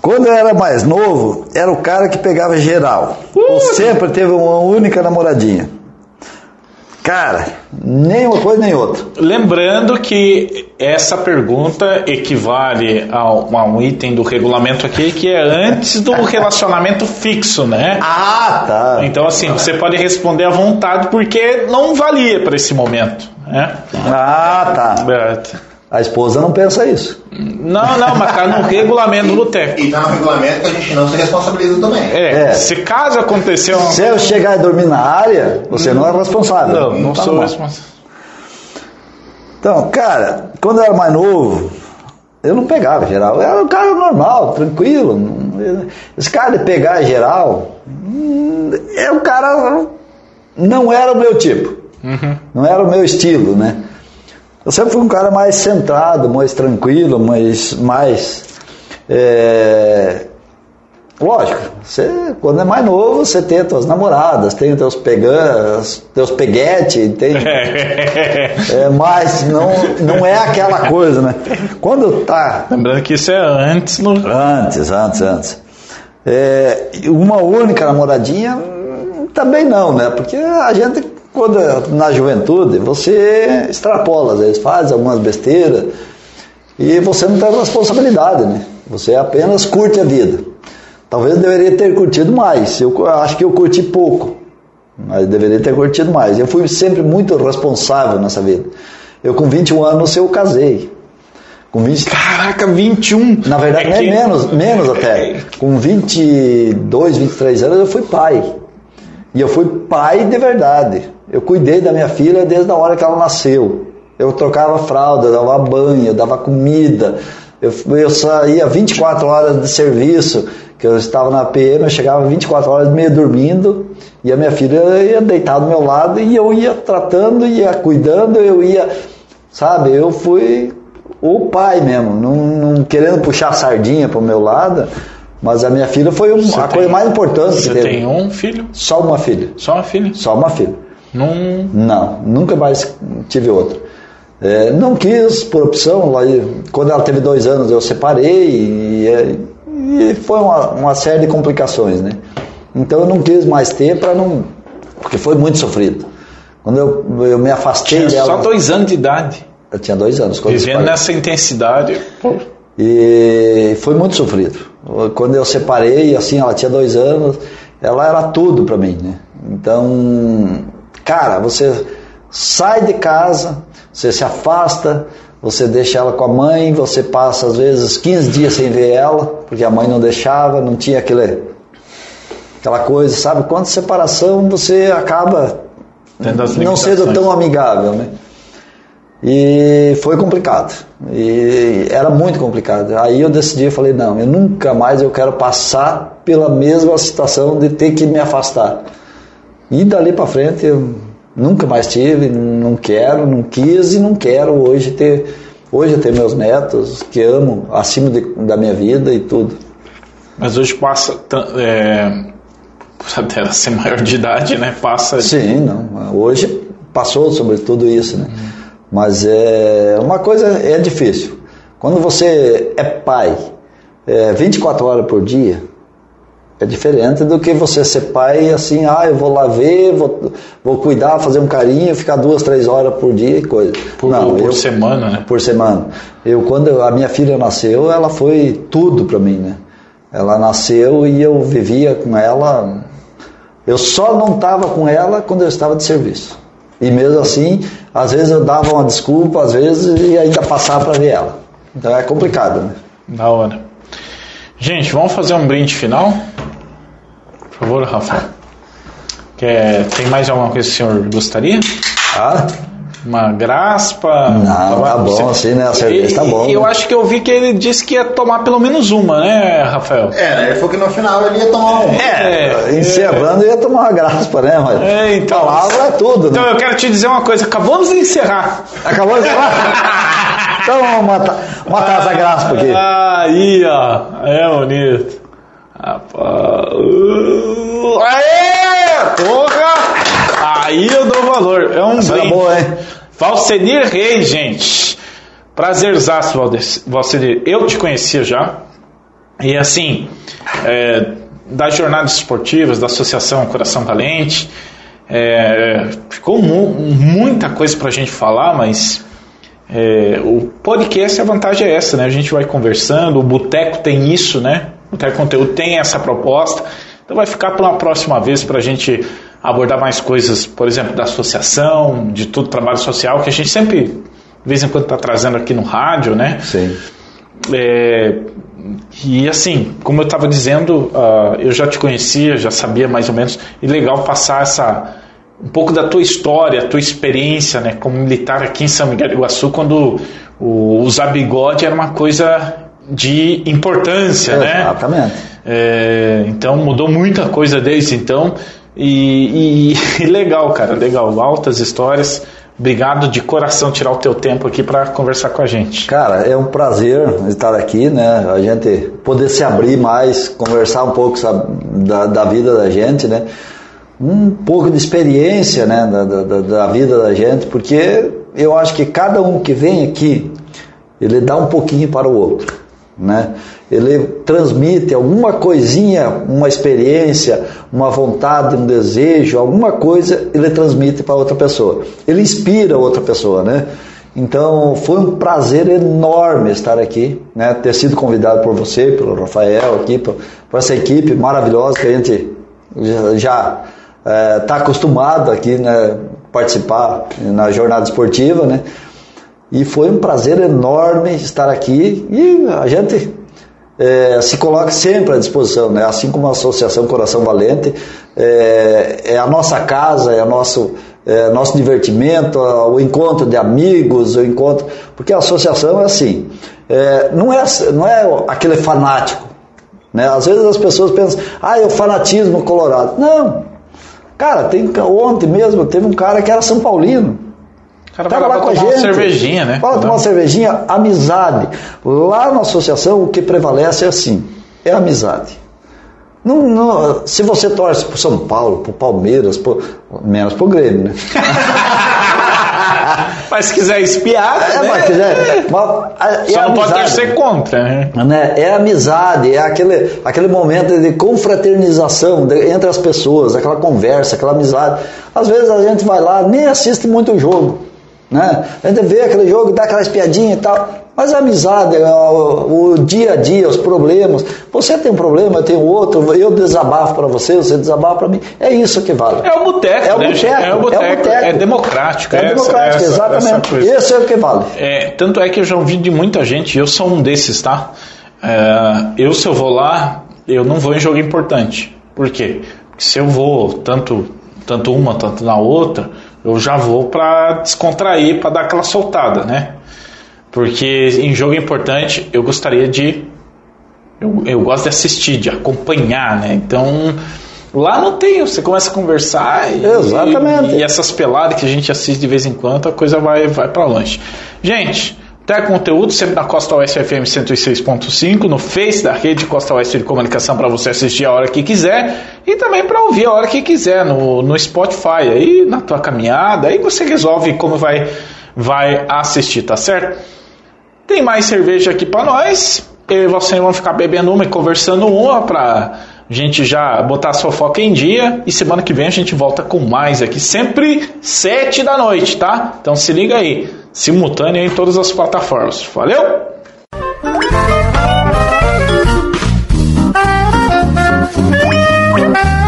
Quando eu era mais novo, era o cara que pegava geral. Ou sempre teve uma única namoradinha. Cara, nem uma coisa nem outra. Lembrando que essa pergunta equivale a um, item do regulamento aqui que é antes do relacionamento fixo, né? Ah, tá. Então, assim, você pode responder à vontade porque não valia para esse momento, né? Ah, tá. É. A esposa não pensa isso. Não, não, mas tá no regulamento do boteco. E tá no regulamento que a gente não se responsabiliza também. É, É. se caso acontecer uma Se eu chegar e dormir na área, você não é responsável. Não, não tá sou responsável. Então, cara, quando eu era mais novo, eu não pegava geral. Eu era um cara normal, tranquilo. não- Esse cara de pegar geral, hum, é um cara. Não era o meu tipo. Não era o meu estilo, né? Eu sempre fui um cara mais centrado, mais tranquilo, mais. mais é, Lógico, você, quando é mais novo, você tem as tuas namoradas, tem os teus pegas, teus peguete, tem. É, mas não, não é aquela coisa, né? Quando tá Lembrando que isso é antes no. antes, antes, antes. É, uma única namoradinha hum, também não, né? Porque a gente, quando é na juventude, você extrapola, às vezes faz algumas besteiras e você não tem responsabilidade, né? Você apenas curte a vida. Talvez eu deveria ter curtido mais. Eu acho que eu curti pouco, mas deveria ter curtido mais. Eu fui sempre muito responsável nessa vida. Eu com 21 anos eu casei. Com 20, Caraca, 21. na verdade, É nem que- menos, menos até. Com 22, 23 anos eu fui pai. E eu fui pai de verdade. Eu cuidei da minha filha desde a hora que ela nasceu. Eu trocava fralda, dava banho, dava comida. Eu, eu saía 24 horas de serviço, que eu estava na PM, eu chegava 24 horas meio dormindo, e a minha filha ia deitar do meu lado, e eu ia tratando, ia cuidando, eu ia, sabe, eu fui o pai mesmo, não, não querendo puxar a sardinha para o meu lado, mas a minha filha foi um- Você a tem- coisa mais importante que Você teve. tem um filho? Só uma filha, Só uma filha? só uma filha. Num. Não, nunca mais tive outra. É, não quis por opção, lá, quando ela teve dois anos eu separei e, e foi uma, uma série de complicações, né? Então eu não quis mais ter para não. porque foi muito sofrido. Quando eu, eu me afastei Tinha dela. só dois anos de idade. Eu tinha dois anos. Quando Vivendo separei. nessa intensidade. Pô, E foi muito sofrido. Quando eu separei, assim, ela tinha dois anos, ela era tudo pra mim, né? Então, cara, você sai de casa, você se afasta, você deixa ela com a mãe, você passa às vezes 15 dias sem ver ela, porque a mãe não deixava, não tinha aquele, aquela coisa, sabe? Quando separação você acaba não sendo tão amigável, né? E foi complicado. E era muito complicado. Aí eu decidi, eu falei, não, eu nunca mais eu quero passar pela mesma situação de ter que me afastar. E dali para frente eu nunca mais tive, não quero, não quis e não quero hoje ter hoje ter meus netos que amo acima de- da minha vida e tudo. Mas hoje passa. É, por até ela ser maior de idade, né? Passa. Sim, não. Hoje passou sobre tudo isso, né? Mas é uma coisa é difícil. Quando você é pai, é, 24 horas por dia, é diferente do que você ser pai assim, ah, eu vou lá ver, vou, vou cuidar, fazer um carinho, ficar duas, três horas por dia e coisa. Por, não, por eu, semana, né? por semana. Eu quando a minha filha nasceu, ela foi tudo para mim, né? Ela nasceu e eu vivia com ela. Eu só não estava com ela quando eu estava de serviço. E mesmo assim, às vezes eu dava uma desculpa, às vezes e ainda passava para ver ela. Então é complicado, né? Da hora. Gente, vamos fazer um brinde final? Por favor, Rafa. Quer, tem mais alguma coisa que o senhor gostaria? Ah, Uma graspa? Não, tá bom, assim, né? A cerveja tá bom, E eu né? acho que eu vi que ele disse que ia tomar pelo menos uma, né, Rafael? É, né? Ele falou que no final ele ia tomar um. É, encerrando eu ia tomar uma graspa, né? Mas É, então. palavra é tudo, Então né? eu quero te dizer uma coisa, acabamos de encerrar. Acabou de falar? Então vamos matar, matar essa graspa aqui. Aí, ó. É bonito. Rapaz. Uh, Aê! Porra! Aí eu dou valor. É um brinde. boa, hein? Valcenir Reis, gente. Prazerzaço, Valcenir. Eu te conhecia já. E assim, é, das jornadas esportivas, da Associação Coração Valente, é, ficou mu- muita coisa pra gente falar, mas é, o podcast, a vantagem é essa, né? A gente vai conversando, o Boteco tem isso, né? O Boteco Conteúdo tem essa proposta. Então vai ficar para uma próxima vez para a gente abordar mais coisas, por exemplo, da associação, de todo trabalho social, que a gente sempre, de vez em quando, está trazendo aqui no rádio, né? Sim. É, e assim, como eu estava dizendo, ah, eu já te conhecia, já sabia mais ou menos, e legal passar essa um pouco da tua história, tua experiência, né, como militar aqui em São Miguel do Iguaçu, quando o usar bigode era uma coisa de importância, né? Exatamente. É, então mudou muita coisa desde então e, e- e legal, cara, legal, altas histórias. Obrigado de coração tirar o teu tempo aqui para conversar com a gente. Cara, é um prazer estar aqui, né? A gente poder se abrir mais, conversar um pouco sabe, da, da vida da gente, né? Um pouco de experiência, né? Da, da- da, da vida da gente, porque eu acho que cada um que vem aqui, ele dá um pouquinho para o outro, né? Ele transmite alguma coisinha, uma experiência, uma vontade, um desejo, alguma coisa, ele transmite para outra pessoa. Ele inspira outra pessoa, né? Então foi um prazer enorme estar aqui, né? ter sido convidado por você, pelo Rafael aqui, por, por essa equipe maravilhosa que a gente já está acostumado aqui, né? participar na jornada esportiva, né? E foi um prazer enorme estar aqui e a gente é, se coloca sempre à disposição, né? assim como a Associação Coração Valente, é, é a nossa casa, é, nosso, é nosso divertimento, o encontro de amigos, o encontro. Porque a associação é assim, é, não, é, não é aquele fanático. Né? Às vezes as pessoas pensam, ah, é o fanatismo colorado. Não. Cara, tem, ontem mesmo teve um cara que era São Paulino. Cara Tava vai lá com a tomar gente. uma cervejinha, né? Fala tomar uma cervejinha, amizade. Lá na associação o que prevalece é assim, é amizade. Não, não- se você torce pro São Paulo, pro Palmeiras, pro, menos pro Grêmio, né? Mas se quiser espiar, É, né? mas quiser. Mas, é só não pode torcer contra. Né? né? É amizade, é aquele, aquele momento de confraternização de- entre as pessoas, aquela conversa, aquela amizade. Às vezes a gente vai lá, nem assiste muito o jogo, né? A gente vê aquele jogo, dá aquela espiadinha e tal, mas a amizade, é o, o dia a dia, os problemas. Você tem um problema, eu tenho outro, eu desabafo para você, você desabafa para mim. É isso que vale. É o boteco, É o né? boteco, É o boteco, é o boteco. é democrático. É essa- democrático, essa- exatamente. essa. Isso é o que vale. É, tanto é que eu já ouvi de muita gente, eu sou um desses, tá? É, eu, se eu vou lá, eu não vou em jogo importante. Por quê? Porque se eu vou tanto, tanto uma, tanto na outra, eu já vou pra descontrair, pra dar aquela soltada, né? Porque em jogo importante eu gostaria de. Eu, eu gosto de assistir, de acompanhar, né? Então. Lá não tem, você começa a conversar e, Exatamente. e essas peladas que a gente assiste de vez em quando, a coisa vai, vai para longe. Gente, até conteúdo sempre na Costa Oeste FM 106.5, no Face da rede Costa Oeste de Comunicação para você assistir a hora que quiser e também para ouvir a hora que quiser no, no Spotify, aí na tua caminhada, aí você resolve como vai, vai assistir, tá certo? Tem mais cerveja aqui para nós. Eu e você vamos ficar bebendo uma e conversando uma para gente já botar a sua foca em dia. E semana que vem a gente volta com mais aqui, sempre sete da noite, tá? Então se liga aí, simultânea em todas as plataformas. Valeu! Música